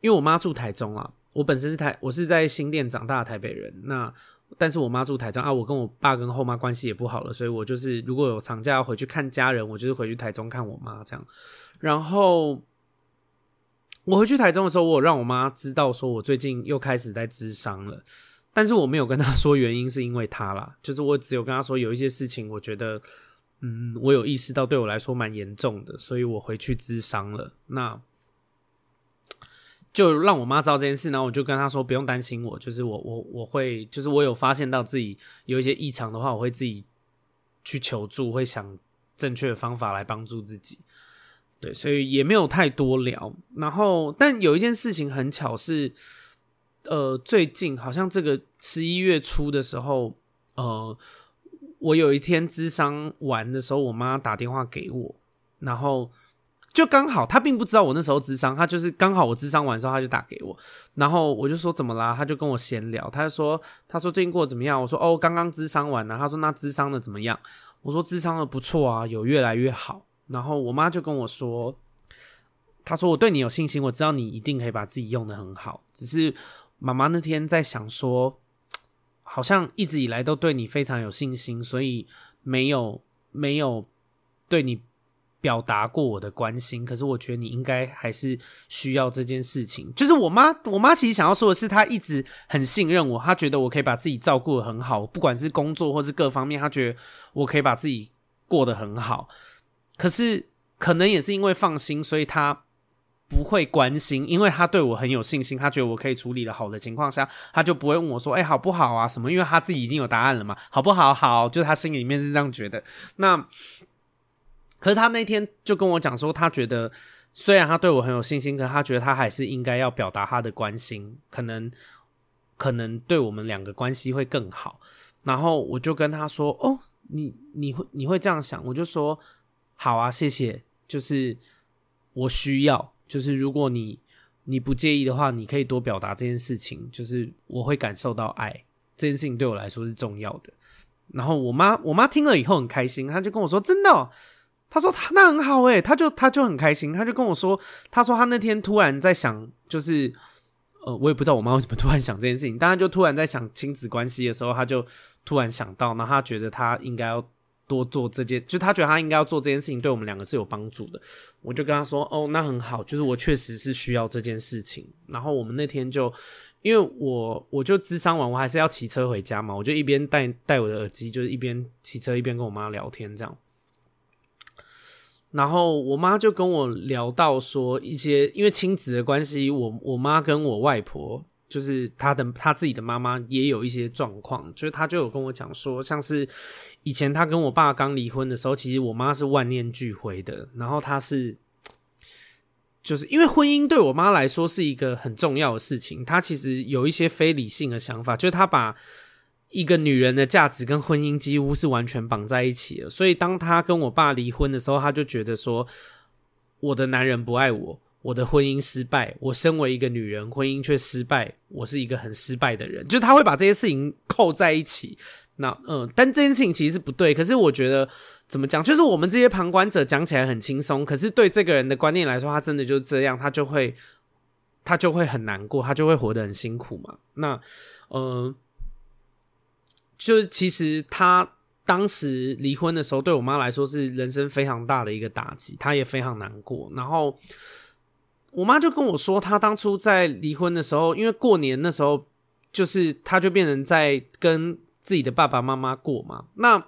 因为我妈住台中啊。我本身是台，我是在新店长大的台北人。那但是我妈住台中啊，我跟我爸跟后妈关系也不好了，所以我就是如果有长假要回去看家人，我就是回去台中看我妈这样。然后我回去台中的时候，我有让我妈知道说我最近又开始在咨商了，但是我没有跟她 说原因是因为她啦，就是我只有跟她说有一些事情，我觉得嗯，我有意识到对我来说蛮严重的，所以我回去咨商了。那。就让我妈知道这件事，然后我就跟她说不用担心我，就是我我我会，就是我有发现到自己有一些异常的话，我会自己去求助，会想正确的方法来帮助自己。对，所以也没有太多聊。然后，但有一件事情很巧是，呃，最近好像这个十一月初的时候，呃，我有一天咨商完的时候，我妈打电话给我，然后。就刚好，他并不知道我那时候智商，他就是刚好我智商完之后，他就打给我，然后我就说怎么啦？他就跟我闲聊，他就说他说最近过得怎么样？我说哦，刚刚智商完了。他说那智商的怎么样？我说智商的不错啊，有越来越好。然后我妈就跟我说，她说我对你有信心，我知道你一定可以把自己用得很好。只是妈妈那天在想说，好像一直以来都对你非常有信心，所以没有没有对你。表达过我的关心，可是我觉得你应该还是需要这件事情。就是我妈，我妈其实想要说的是，她一直很信任我，她觉得我可以把自己照顾得很好，不管是工作或是各方面，她觉得我可以把自己过得很好。可是可能也是因为放心，所以他不会关心，因为他对我很有信心，他觉得我可以处理得好的情况下，他就不会问我说：“哎，好不好啊？什么？”因为他自己已经有答案了嘛，好不好？好，就他心里面是这样觉得。那。可是他那天就跟我讲说，他觉得虽然他对我很有信心，可他觉得他还是应该要表达他的关心，可能可能对我们两个关系会更好。然后我就跟他说：“哦，你你会你会这样想？”我就说：“好啊，谢谢。就是我需要，就是如果你你不介意的话，你可以多表达这件事情，就是我会感受到爱，这件事情对我来说是重要的。”然后我妈我妈听了以后很开心，她就跟我说：“真的哦。”他说她那很好诶，她就她就很开心，她就跟我说，她说她那天突然在想，就是呃，我也不知道我妈为什么突然想这件事情，但她就突然在想亲子关系的时候，她就突然想到，然后他觉得她应该要多做这件，就他觉得他应该要做这件事情，对我们两个是有帮助的。我就跟他说，哦，那很好，就是我确实是需要这件事情。然后我们那天就，因为我我就智商完，我还是要骑车回家嘛，我就一边戴戴我的耳机，就是一边骑车一边跟我妈聊天这样。然后我妈就跟我聊到说一些，因为亲子的关系，我我妈跟我外婆，就是她的她自己的妈妈也有一些状况，就是她就有跟我讲说，像是以前她跟我爸刚离婚的时候，其实我妈是万念俱灰的，然后她是，就是因为婚姻对我妈来说是一个很重要的事情，她其实有一些非理性的想法，就是她把。一个女人的价值跟婚姻几乎是完全绑在一起了，所以当她跟我爸离婚的时候，她就觉得说，我的男人不爱我，我的婚姻失败，我身为一个女人，婚姻却失败，我是一个很失败的人，就她会把这些事情扣在一起，那嗯，但这件事情其实是不对。可是我觉得怎么讲，就是我们这些旁观者讲起来很轻松，可是对这个人的观念来说，他真的就是这样，他就会他就会很难过，他就会活得很辛苦嘛。那嗯，就是其实他当时离婚的时候，对我妈来说是人生非常大的一个打击，她也非常难过。然后我妈就跟我说，她当初在离婚的时候，因为过年那时候，就是她就变成在跟。自己的爸爸妈妈过嘛？那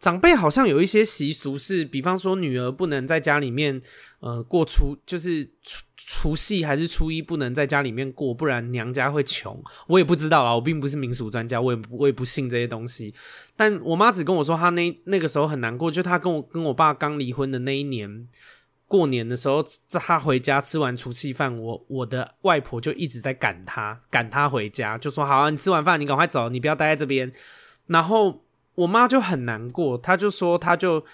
长辈好像有一些习俗是，比方说女儿不能在家里面，呃，过初就是除除夕还是初一不能在家里面过，不然娘家会穷。我也不知道啦，我并不是民俗专家，我也我也不信这些东西。但我妈只跟我说，她那那个时候很难过，就她跟我跟我爸刚离婚的那一年。过年的时候，他回家吃完除夕饭，我我的外婆就一直在赶他，赶他回家，就说：“好啊，你吃完饭你赶快走，你不要待在这边。”然后我妈就很难过，她就说：“她就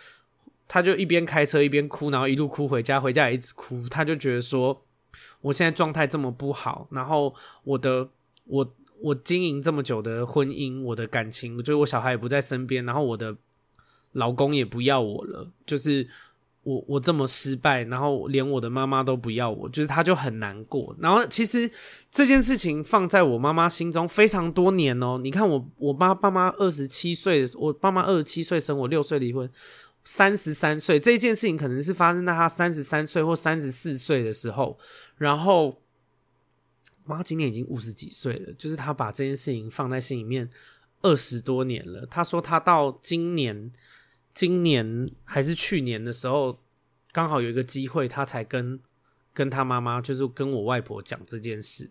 她就一边开车一边哭，然后一路哭回家，回家也一直哭。她就觉得说，我现在状态这么不好，然后我的我我经营这么久的婚姻，我的感情，就是我小孩也不在身边，然后我的老公也不要我了，就是。”我我这么失败，然后连我的妈妈都不要我，就是她就很难过。然后其实这件事情放在我妈妈心中非常多年哦。你看我我爸爸妈二十七岁的时候，我爸妈二十七岁生我，六岁离婚，三十三岁这件事情可能是发生在他三十三岁或三十四岁的时候。然后妈今年已经五十几岁了，就是他把这件事情放在心里面二十多年了。他说他到今年。今年还是去年的时候，刚好有一个机会，他才跟跟他妈妈，就是跟我外婆讲这件事。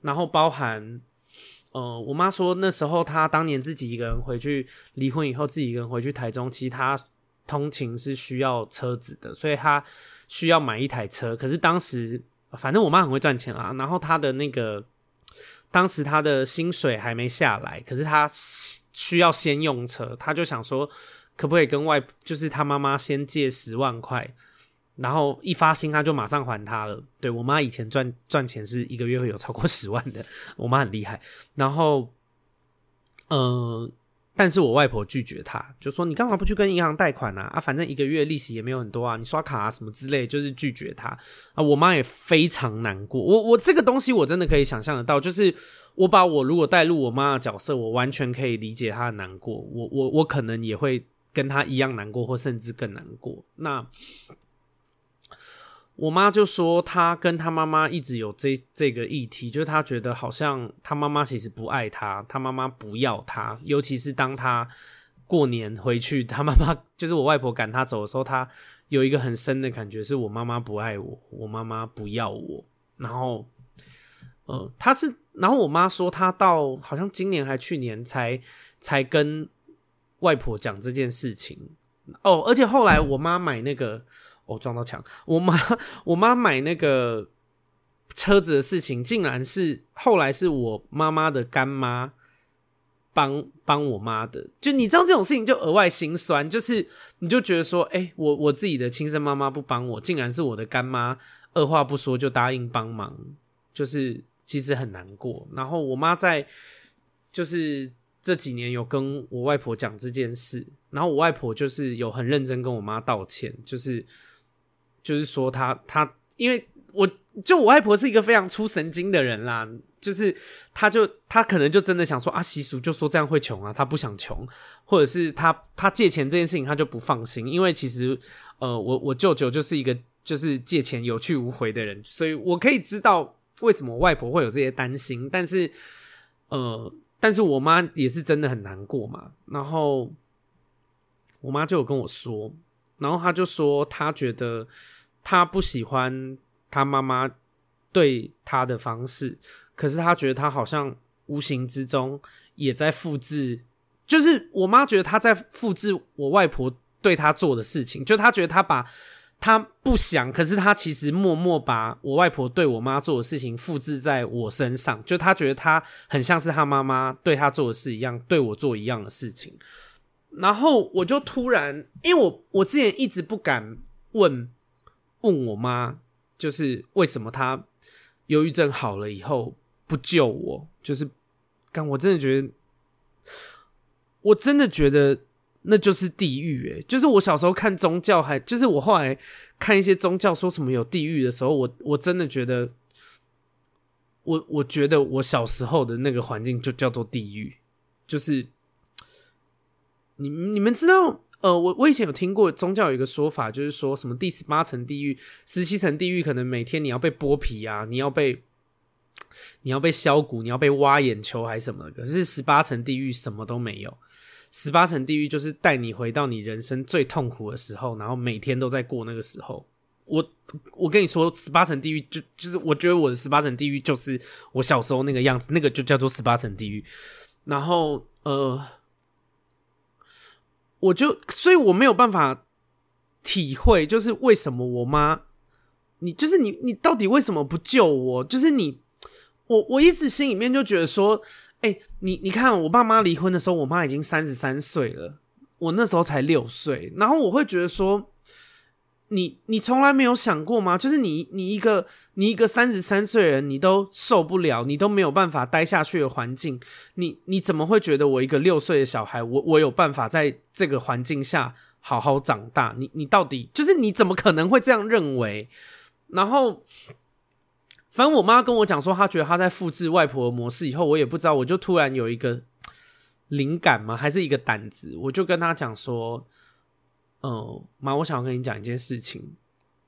然后包含，呃，我妈说那时候她当年自己一个人回去，离婚以后自己一个人回去台中，其实她通勤是需要车子的，所以她需要买一台车。可是当时，反正我妈很会赚钱啊，然后她的那个当时她的薪水还没下来，可是她需要先用车，她就想说。可不可以跟外，就是他妈妈先借十万块，然后一发薪他就马上还他了。对，我妈以前赚赚钱是一个月会有超过十万的，我妈很厉害。然后，嗯、但是我外婆拒绝他，就说你干嘛不去跟银行贷款啊？啊，反正一个月利息也没有很多啊，你刷卡啊什么之类，就是拒绝他啊。我妈也非常难过。我我这个东西我真的可以想象得到，就是我把我如果带入我妈的角色，我完全可以理解她的难过。我我我可能也会。跟他一样难过，或甚至更难过。那我妈就说，她跟她妈妈一直有这这个议题，就是她觉得好像她妈妈其实不爱她，她妈妈不要她。尤其是当她过年回去，她妈妈就是我外婆赶她走的时候，她有一个很深的感觉，是我妈妈不爱我，我妈妈不要我。然后，呃，她是，然后我妈说，她到好像今年还去年才才跟。外婆讲这件事情哦，而且后来我妈买那个，哦，撞到墙。我妈 我妈买那个车子的事情，竟然是后来是我妈妈的干妈帮帮我妈的。就你知道这种事情就额外心酸，就是你就觉得说，哎、我我自己的亲生妈妈不帮我，竟然是我的干妈二话不说就答应帮忙，就是其实很难过。然后我妈在就是。这几年有跟我外婆讲这件事，然后我外婆就是有很认真跟我妈道歉，就是就是说她她，因为我就我外婆是一个非常粗神经的人啦，就是她就她可能就真的想说啊，习俗就说这样会穷啊，她不想穷，或者是她她借钱这件事情她就不放心，因为其实呃我我舅舅就是一个就是借钱有去无回的人，所以我可以知道为什么外婆会有这些担心，但是呃。但是我妈也是真的很难过嘛，然后我妈就有跟我说，然后她就说她觉得她不喜欢她妈妈对她的方式，可是她觉得她好像无形之中也在复制，就是我妈觉得她在复制我外婆对她做的事情，就她觉得她把。他不想，可是他其实默默把我外婆对我妈做的事情复制在我身上，就他觉得他很像是他妈妈对他做的事一样，对我做一样的事情。然后我就突然，因为我我之前一直不敢问问我妈，就是为什么她忧郁症好了以后不救我，就是，刚我真的觉得。我真的觉得那就是地狱诶，就是我小时候看宗教还，还就是我后来看一些宗教说什么有地狱的时候，我我真的觉得，我我觉得我小时候的那个环境就叫做地狱，就是你你们知道，呃，我我以前有听过宗教有一个说法，就是说什么第十八层地狱、十七层地狱，可能每天你要被剥皮啊，你要被。你要被削骨，你要被挖眼球还是什么的？可是十八层地狱什么都没有。十八层地狱就是带你回到你人生最痛苦的时候，然后每天都在过那个时候。我我跟你说，十八层地狱就就是我觉得我的十八层地狱就是我小时候那个样子，那个就叫做十八层地狱。然后呃，我就所以我没有办法体会，就是为什么我妈，你就是你你到底为什么不救我？就是你。我我一直心里面就觉得说，哎、你你看，我爸妈离婚的时候，我妈已经三十三岁了，我那时候才六岁，然后我会觉得说，你你从来没有想过吗？就是你你一个你一个三十三岁人，你都受不了，你都没有办法待下去的环境，你你怎么会觉得我一个六岁的小孩，我我有办法在这个环境下好好长大？你你到底就是你怎么可能会这样认为？然后。反正我妈跟我讲说，她觉得她在复制外婆的模式以后，我也不知道，我就突然有一个灵感嘛，还是一个胆子，我就跟她讲说：“嗯，妈，我想要跟你讲一件事情。”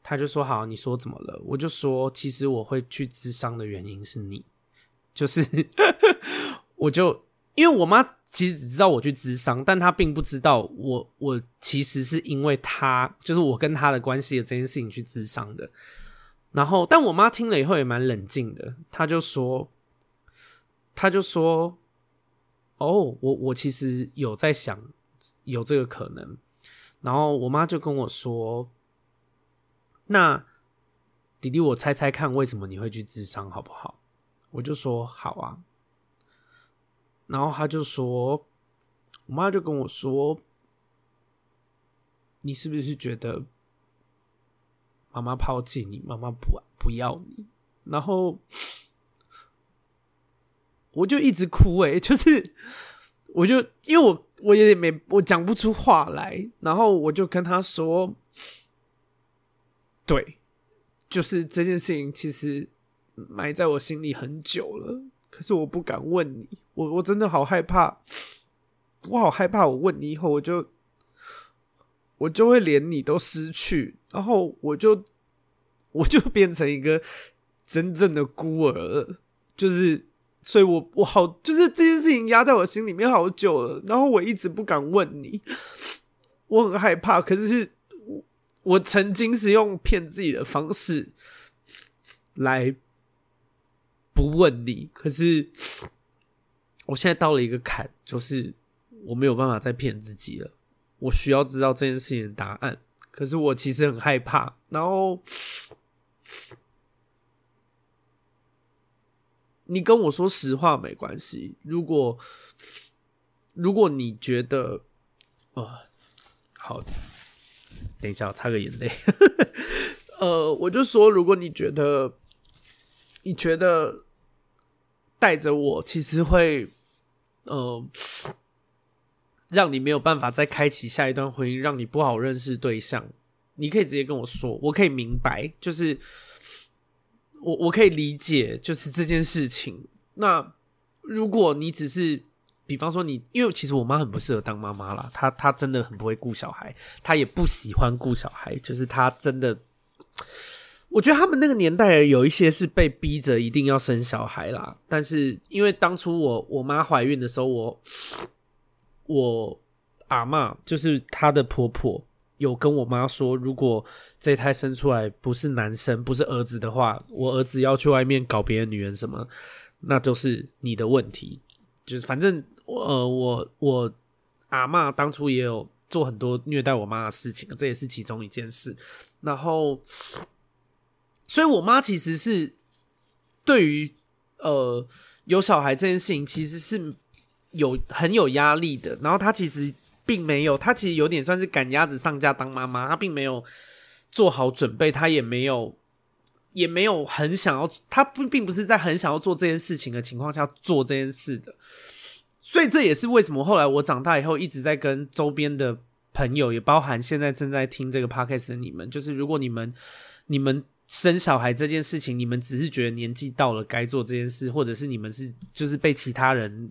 她就说：“好，你说怎么了？”我就说：“其实我会去咨商的原因是你，就是我就因为我妈其实只知道我去咨商，但她并不知道我我其实是因为她就是我跟她的关系的这件事情去咨商的。”然后，但我妈听了以后也蛮冷静的，她就说，她就说，哦，我我其实有在想有这个可能。然后我妈就跟我说，那弟弟，我猜猜看，为什么你会去咨商，好不好？我就说好啊。然后她就说，我妈就跟我说，你是不是觉得？妈妈抛弃你，妈妈不不要你，然后我就一直哭诶、就是我就因为我我也没我讲不出话来，然后我就跟他说，对，就是这件事情其实埋在我心里很久了，可是我不敢问你，我我真的好害怕，我好害怕，我问你以后我就。我就会连你都失去，然后我就我就变成一个真正的孤儿了，就是，所以我我好，就是这件事情压在我心里面好久了，然后我一直不敢问你，我很害怕，可是我我曾经是用骗自己的方式来不问你，可是我现在到了一个坎，就是我没有办法再骗自己了。我需要知道这件事情的答案，可是我其实很害怕。然后你跟我说实话没关系。如果如果你觉得，哦，好，等一下我擦个眼泪。呃，我就说，如果你觉得你觉得带着我，其实会，呃。让你没有办法再开启下一段婚姻，让你不好认识对象，你可以直接跟我说，我可以明白，就是我我可以理解，就是这件事情。那如果你只是，比方说你，因为其实我妈很不适合当妈妈啦，她她真的很不会顾小孩，她也不喜欢顾小孩，就是她真的，我觉得他们那个年代有一些是被逼着一定要生小孩啦，但是因为当初我我妈怀孕的时候，我。我阿嬷就是她的婆婆，有跟我妈说，如果这胎生出来不是男生，不是儿子的话，我儿子要去外面搞别的女人什么，那就是你的问题。就是反正呃，我我阿嬷当初也有做很多虐待我妈的事情，这也是其中一件事。然后，所以我妈其实是对于呃有小孩这件事情，其实是。有很有压力的，然后她其实并没有，她其实有点算是赶鸭子上架当妈妈，她并没有做好准备，她也没有，也没有很想要，她不并不是在很想要做这件事情的情况下做这件事的，所以这也是为什么后来我长大以后一直在跟周边的朋友，也包含现在正在听这个 podcast 的你们，就是如果你们你们生小孩这件事情，你们只是觉得年纪到了该做这件事，或者是你们是就是被其他人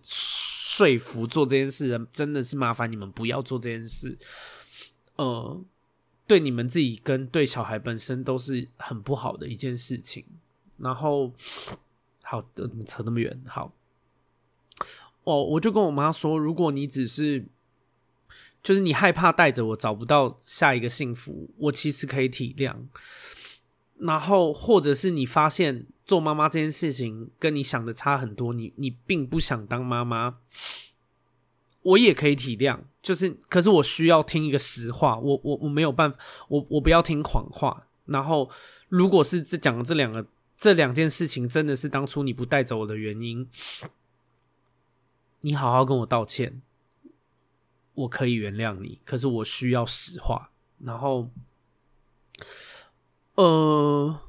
说服做这件事，人真的是麻烦你们不要做这件事。呃，对你们自己跟对小孩本身都是很不好的一件事情。然后，好的，扯那么远，好。哦，我就跟我妈说，如果你只是，就是你害怕带着我找不到下一个幸福，我其实可以体谅。然后，或者是你发现做妈妈这件事情跟你想的差很多，你你并不想当妈妈，我也可以体谅。就是，可是我需要听一个实话，我我我没有办法，我我不要听谎话。然后，如果是这讲的这两个这两件事情，真的是当初你不带走我的原因。你好好跟我道歉，我可以原谅你。可是我需要实话。然后，呃，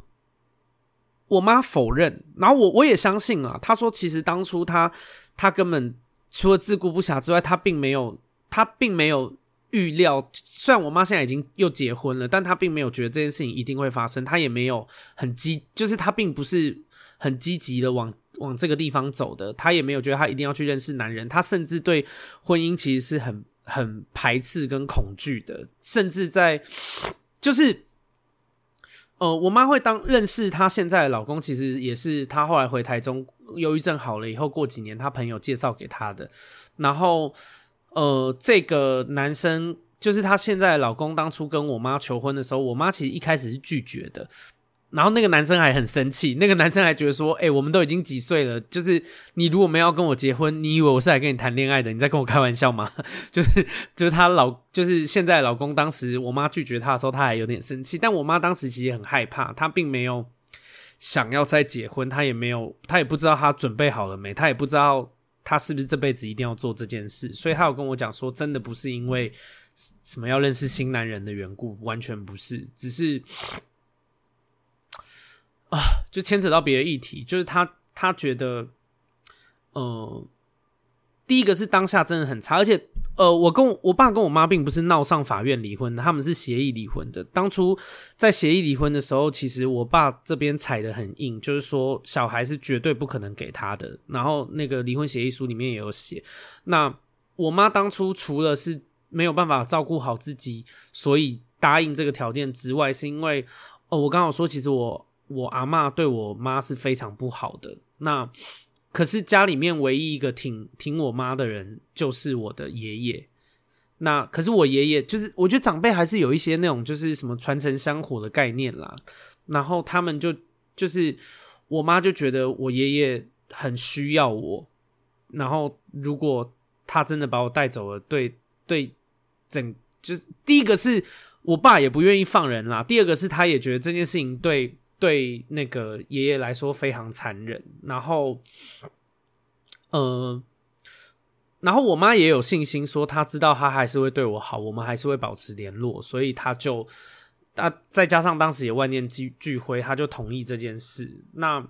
我妈否认，然后我我也相信啊。她说，其实当初她她根本除了自顾不暇之外，她并没有她并没有预料。虽然我妈现在已经又结婚了，但她并没有觉得这件事情一定会发生。她也没有很积，就是她并不是很积极的往。往这个地方走的，她也没有觉得她一定要去认识男人，她甚至对婚姻其实是很很排斥跟恐惧的，甚至在就是，呃，我妈会当认识她现在的老公，其实也是她后来回台中忧郁症好了以后，过几年她朋友介绍给她的，然后呃，这个男生就是她现在的老公，当初跟我妈求婚的时候，我妈其实一开始是拒绝的。然后那个男生还很生气，那个男生还觉得说：“哎、我们都已经几岁了，就是你如果没有要跟我结婚，你以为我是来跟你谈恋爱的？你在跟我开玩笑吗？”就是就是他老就是现在老公，当时我妈拒绝他的时候，他还有点生气。但我妈当时其实很害怕，她并没有想要再结婚，她也没有，她也不知道她准备好了没，她也不知道她是不是这辈子一定要做这件事。所以她有跟我讲说，真的不是因为什么要认识新男人的缘故，完全不是，只是。啊，就牵扯到别的议题，就是他他觉得，呃，第一个是当下真的很差，而且呃，我跟我，我爸跟我妈并不是闹上法院离婚的，他们是协议离婚的。当初在协议离婚的时候，其实我爸这边踩得很硬，就是说小孩是绝对不可能给他的。然后那个离婚协议书里面也有写。那我妈当初除了是没有办法照顾好自己，所以答应这个条件之外，是因为哦，我刚好说，其实我。我阿嬷对我妈是非常不好的，那可是家里面唯一一个挺挺我妈的人就是我的爷爷。那可是我爷爷就是，我觉得长辈还是有一些那种就是什么传承香火的概念啦。然后他们就就是我妈就觉得我爷爷很需要我，然后如果他真的把我带走了，对对，整就是第一个是我爸也不愿意放人啦，第二个是他也觉得这件事情对。对那个爷爷来说非常残忍，然后，呃，然后我妈也有信心说，她知道他还是会对我好，我们还是会保持联络，所以他就，啊，再加上当时也万念俱俱灰，他就同意这件事。那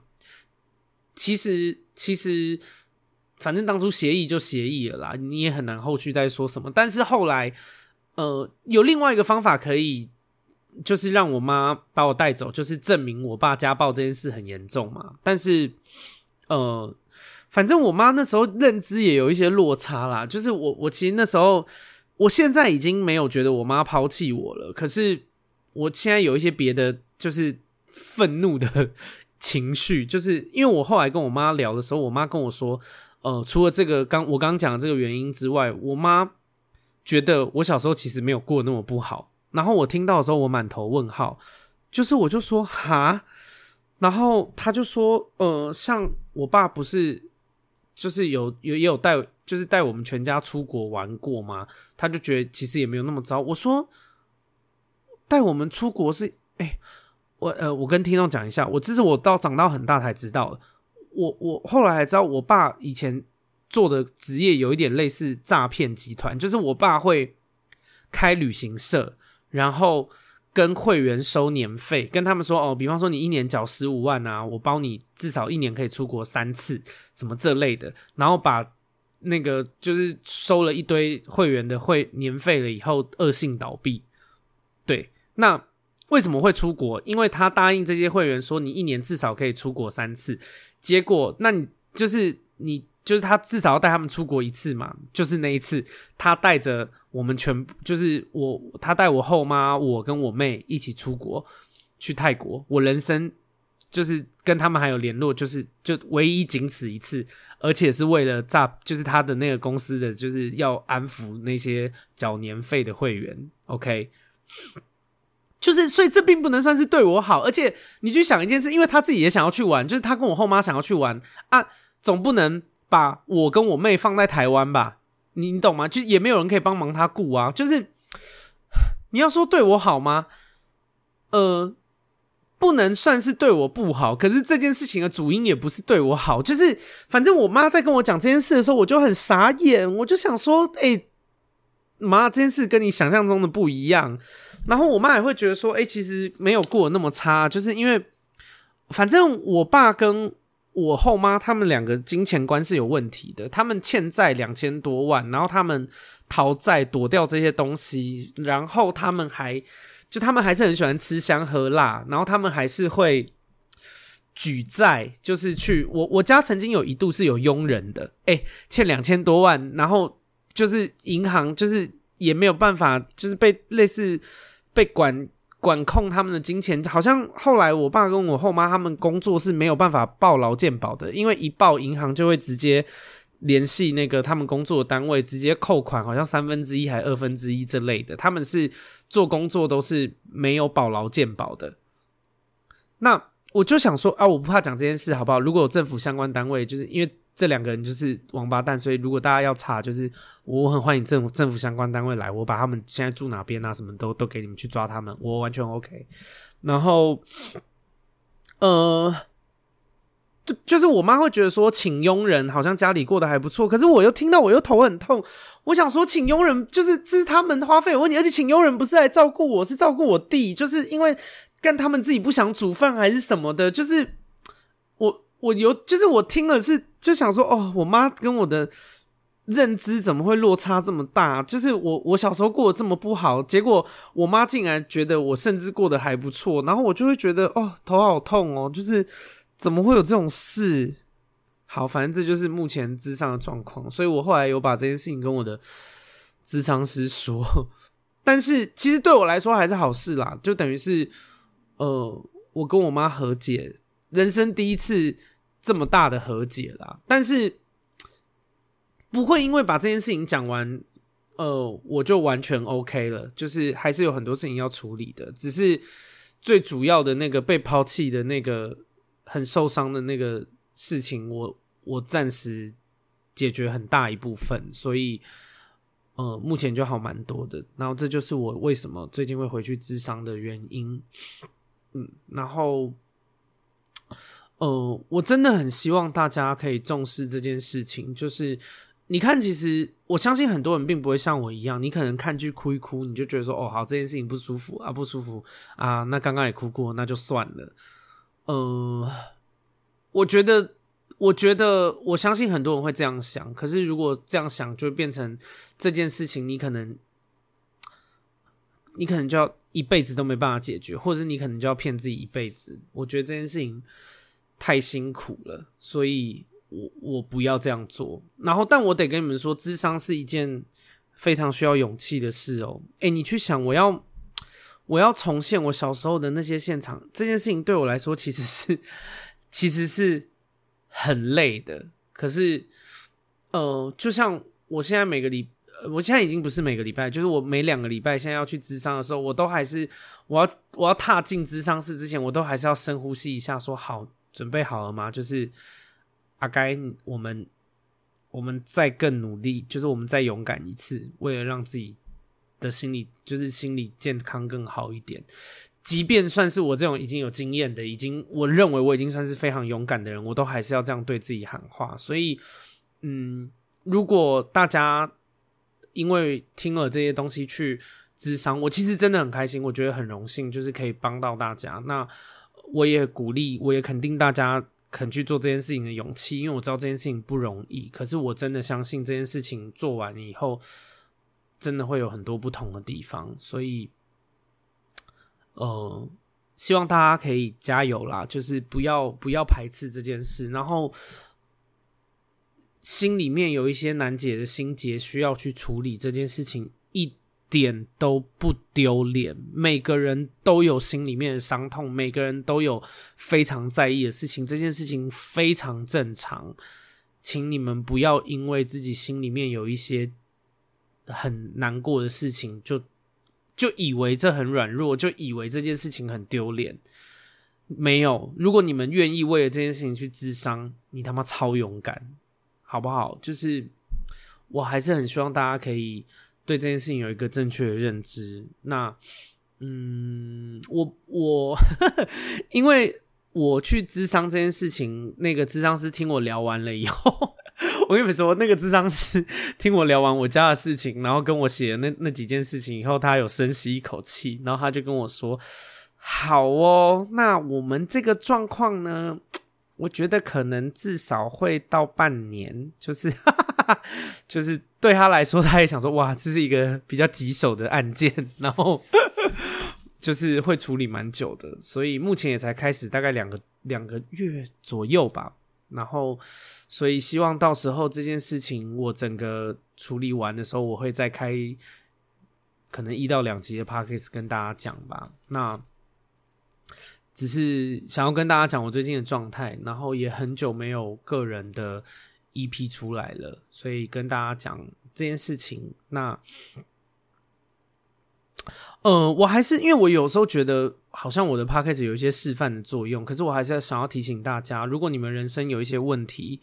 其实其实，反正当初协议就协议了啦，你也很难后续再说什么。但是后来，呃，有另外一个方法可以。就是让我妈把我带走，就是证明我爸家暴这件事很严重嘛。但是，呃，反正我妈那时候认知也有一些落差啦。就是我，我其实那时候，我现在已经没有觉得我妈抛弃我了。可是，我现在有一些别的，就是愤怒的情绪。就是因为我后来跟我妈聊的时候，我妈跟我说，呃，除了这个刚我刚讲的这个原因之外，我妈觉得我小时候其实没有过那么不好。然后我听到的时候，我满头问号，就是我就说哈，然后他就说，呃，像我爸不是，就是有有也有带，就是带我们全家出国玩过吗？他就觉得其实也没有那么糟。我说带我们出国是，哎，我呃，我跟听众讲一下，我这是我到长到很大才知道的，我我后来还知道，我爸以前做的职业有一点类似诈骗集团，就是我爸会开旅行社。然后跟会员收年费，跟他们说哦，比方说你一年缴十五万啊，我包你至少一年可以出国三次，什么这类的。然后把那个就是收了一堆会员的会年费了以后恶性倒闭。对，那为什么会出国？因为他答应这些会员说，你一年至少可以出国三次。结果，那你就是你就是他至少要带他们出国一次嘛？就是那一次，他带着我们全部，就是我他带我后妈，我跟我妹一起出国去泰国。我人生就是跟他们还有联络，就是就唯一仅此一次。而且是为了诈，就是他的那个公司的，就是要安抚那些缴年费的会员。OK，就是所以这并不能算是对我好。而且你去想一件事，因为他自己也想要去玩，就是他跟我后妈想要去玩啊，总不能把我跟我妹放在台湾吧？你你懂吗？就也没有人可以帮忙他顾啊。就是你要说对我好吗？呃。不能算是对我不好，可是这件事情的主因也不是对我好，就是反正我妈在跟我讲这件事的时候，我就很傻眼，我就想说，哎、妈，这件事跟你想象中的不一样。然后我妈也会觉得说，哎、其实没有过那么差，就是因为反正我爸跟我后妈他们两个金钱观是有问题的，他们欠债两千多万，然后他们逃债躲掉这些东西，然后他们还。就他们还是很喜欢吃香喝辣，然后他们还是会举债，就是去我我家曾经有一度是有佣人的，哎、欠两千多万，然后就是银行就是也没有办法，就是被类似被管管控他们的金钱，好像后来我爸跟我后妈他们工作是没有办法报劳健保的，因为一报银行就会直接。联系那个他们工作的单位，直接扣款，好像三分之一还二分之一这类的。他们是做工作都是没有保劳健保的。那我就想说啊，我不怕讲这件事，好不好？如果有政府相关单位，就是因为这两个人就是王八蛋，所以如果大家要查，就是我很欢迎政府政府相关单位来，我把他们现在住哪边啊，什么都都给你们去抓他们，我完全 OK。然后，呃。就就是我妈会觉得说，请佣人好像家里过得还不错，可是我又听到我又头很痛。我想说，请佣人就是这是他们花费有问题，而且请佣人不是来照顾我，是照顾我弟，就是因为跟他们自己不想煮饭还是什么的。就是我我有就是我听了是就想说，哦，我妈跟我的认知怎么会落差这么大？就是我我小时候过得这么不好，结果我妈竟然觉得我甚至过得还不错，然后我就会觉得哦，头好痛哦，就是。怎么会有这种事？好，反正这就是目前咨商的状况，所以我后来有把这件事情跟我的咨商师说。但是其实对我来说还是好事啦，就等于是呃，我跟我妈和解，人生第一次这么大的和解啦。但是不会因为把这件事情讲完，呃，我就完全 OK 了，就是还是有很多事情要处理的。只是最主要的那个被抛弃的那个。很受伤的那个事情我，我暂时解决很大一部分，所以呃，目前就好蛮多的。然后这就是我为什么最近会回去咨商的原因。嗯，然后呃，我真的很希望大家可以重视这件事情。就是你看，其实我相信很多人并不会像我一样，你可能看剧哭一哭，你就觉得说，哦，好，这件事情不舒服啊，不舒服啊，那刚刚也哭过，那就算了。呃，我觉得，我觉得，我相信很多人会这样想。可是，如果这样想，就变成这件事情，你可能，你可能就要一辈子都没办法解决，或者你可能就要骗自己一辈子。我觉得这件事情太辛苦了，所以我我不要这样做。然后，但我得跟你们说，智商是一件非常需要勇气的事哦。诶，你去想，我要。我要重现我小时候的那些现场，这件事情对我来说其实是 其实是很累的。可是，呃，就像我现在每个礼，我现在已经不是每个礼拜，就是我每两个礼拜现在要去咨商的时候，我都还是我要我要踏进咨商室之前，我都还是要深呼吸一下，说好，准备好了吗？就是阿该，我们我们再更努力，就是我们再勇敢一次，为了让自己。的心理就是心理健康更好一点，即便算是我这种已经有经验的，已经我认为我已经算是非常勇敢的人，我都还是要这样对自己喊话。所以，嗯，如果大家因为听了这些东西去智商，我其实真的很开心，我觉得很荣幸，就是可以帮到大家。那我也鼓励，我也肯定大家肯去做这件事情的勇气，因为我知道这件事情不容易。可是我真的相信这件事情做完以后，真的会有很多不同的地方。所以，呃，希望大家可以加油啦，就是不要不要排斥这件事，然后心里面有一些难解的心结需要去处理这件事情。点都不丢脸，每个人都有心里面的伤痛，每个人都有非常在意的事情，这件事情非常正常，请你们不要因为自己心里面有一些很难过的事情，就就以为这很软弱，就以为这件事情很丢脸。没有，如果你们愿意为了这件事情去咨商，你他妈超勇敢，好不好？就是我还是很希望大家可以。对这件事情有一个正确的认知。那，嗯，我我 因为我去咨商这件事情，那个咨商师听我聊完了以后，我跟你们说，那个咨商师 听我聊完我家的事情，然后跟我写那那几件事情以后，他有深吸一口气，然后他就跟我说：“好哦，那我们这个状况呢，我觉得可能至少会到半年，就是。”就是对他来说，他也想说，哇，这是一个比较棘手的案件，然后就是会处理蛮久的，所以目前也才开始大概两个两个月左右吧。然后，所以希望到时候这件事情我整个处理完的时候，我会再开可能一到两集的 podcast 跟大家讲吧。那只是想要跟大家讲我最近的状态，然后也很久没有个人的。EP 出来了，所以跟大家讲这件事情。那，呃，我还是因为我有时候觉得好像我的 Podcast 有一些示范的作用，可是我还是要想要提醒大家，如果你们人生有一些问题，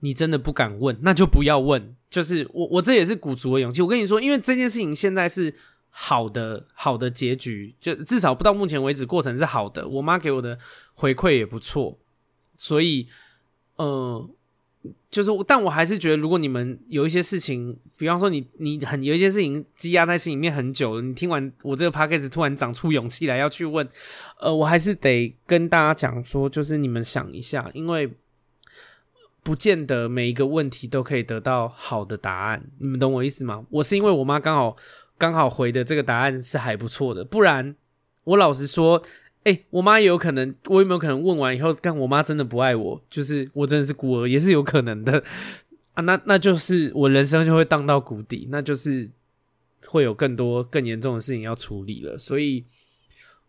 你真的不敢问，那就不要问。就是我，我这也是鼓足了勇气。我跟你说，因为这件事情现在是好的，好的结局，就至少不到目前为止过程是好的。我妈给我的回馈也不错，所以，呃。就是，但我还是觉得，如果你们有一些事情，比方说你你很有一些事情积压在心里面很久了，你听完我这个 podcast 突然长出勇气来要去问，呃，我还是得跟大家讲说，就是你们想一下，因为不见得每一个问题都可以得到好的答案，你们懂我意思吗？我是因为我妈刚好刚好回的这个答案是还不错的，不然我老实说。哎、我妈也有可能，我有没有可能问完以后，干我妈真的不爱我，就是我真的是孤儿，也是有可能的啊。那那就是我人生就会荡到谷底，那就是会有更多更严重的事情要处理了。所以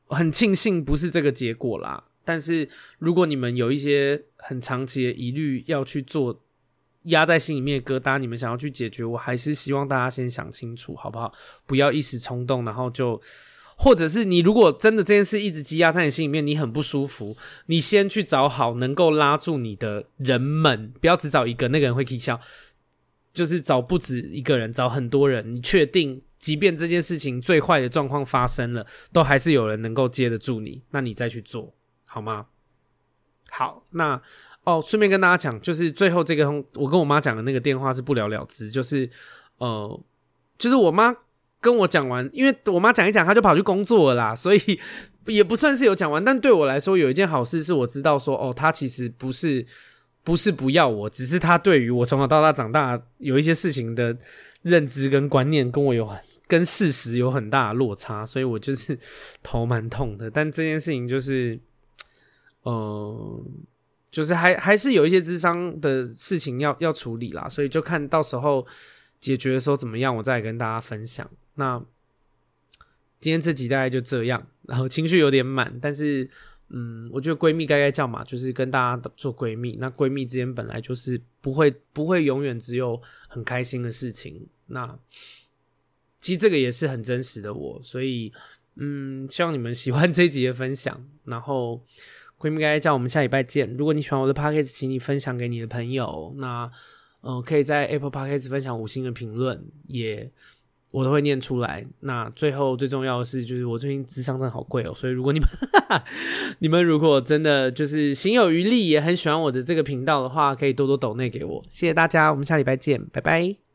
很庆幸不是这个结果啦。但是如果你们有一些很长期的疑虑要去做，压在心里面的疙瘩，你们想要去解决，我还是希望大家先想清楚，好不好？不要一时冲动，然后就。或者是你如果真的这件事一直积压在你心里面，你很不舒服，你先去找好能够拉住你的人们，不要只找一个，那个人会气笑，就是找不止一个人，找很多人，你确定，即便这件事情最坏的状况发生了，都还是有人能够接得住你，那你再去做好吗？好，那哦，顺便跟大家讲，就是最后这个通我跟我妈讲的那个电话是不了了之，就是呃，就是我妈。跟我讲完，因为我妈讲一讲，她就跑去工作了啦，所以也不算是有讲完。但对我来说，有一件好事是我知道说，哦，她其实不是不是不要我，只是她对于我从小到大长大有一些事情的认知跟观念跟我有很跟事实有很大的落差，所以我就是头蛮痛的。但这件事情就是，呃，就是还还是有一些智商的事情要要处理啦，所以就看到时候解决的时候怎么样，我再跟大家分享。那今天这集大概就这样，然后情绪有点满，但是嗯，我觉得闺蜜该该叫嘛，就是跟大家做闺蜜。那闺蜜之间本来就是不会不会永远只有很开心的事情。那其实这个也是很真实的我，所以嗯，希望你们喜欢这一集的分享。然后闺蜜该该叫，我们下礼拜见。如果你喜欢我的 p o c a s t 请你分享给你的朋友。那呃，可以在 Apple Podcast 分享五星的评论，也。我都会念出来。那最后最重要的是，就是我最近智商真的好贵哦，所以如果你们 你们如果真的就是心有余力，也很喜欢我的这个频道的话，可以多多抖内给我。谢谢大家，我们下礼拜见，拜拜。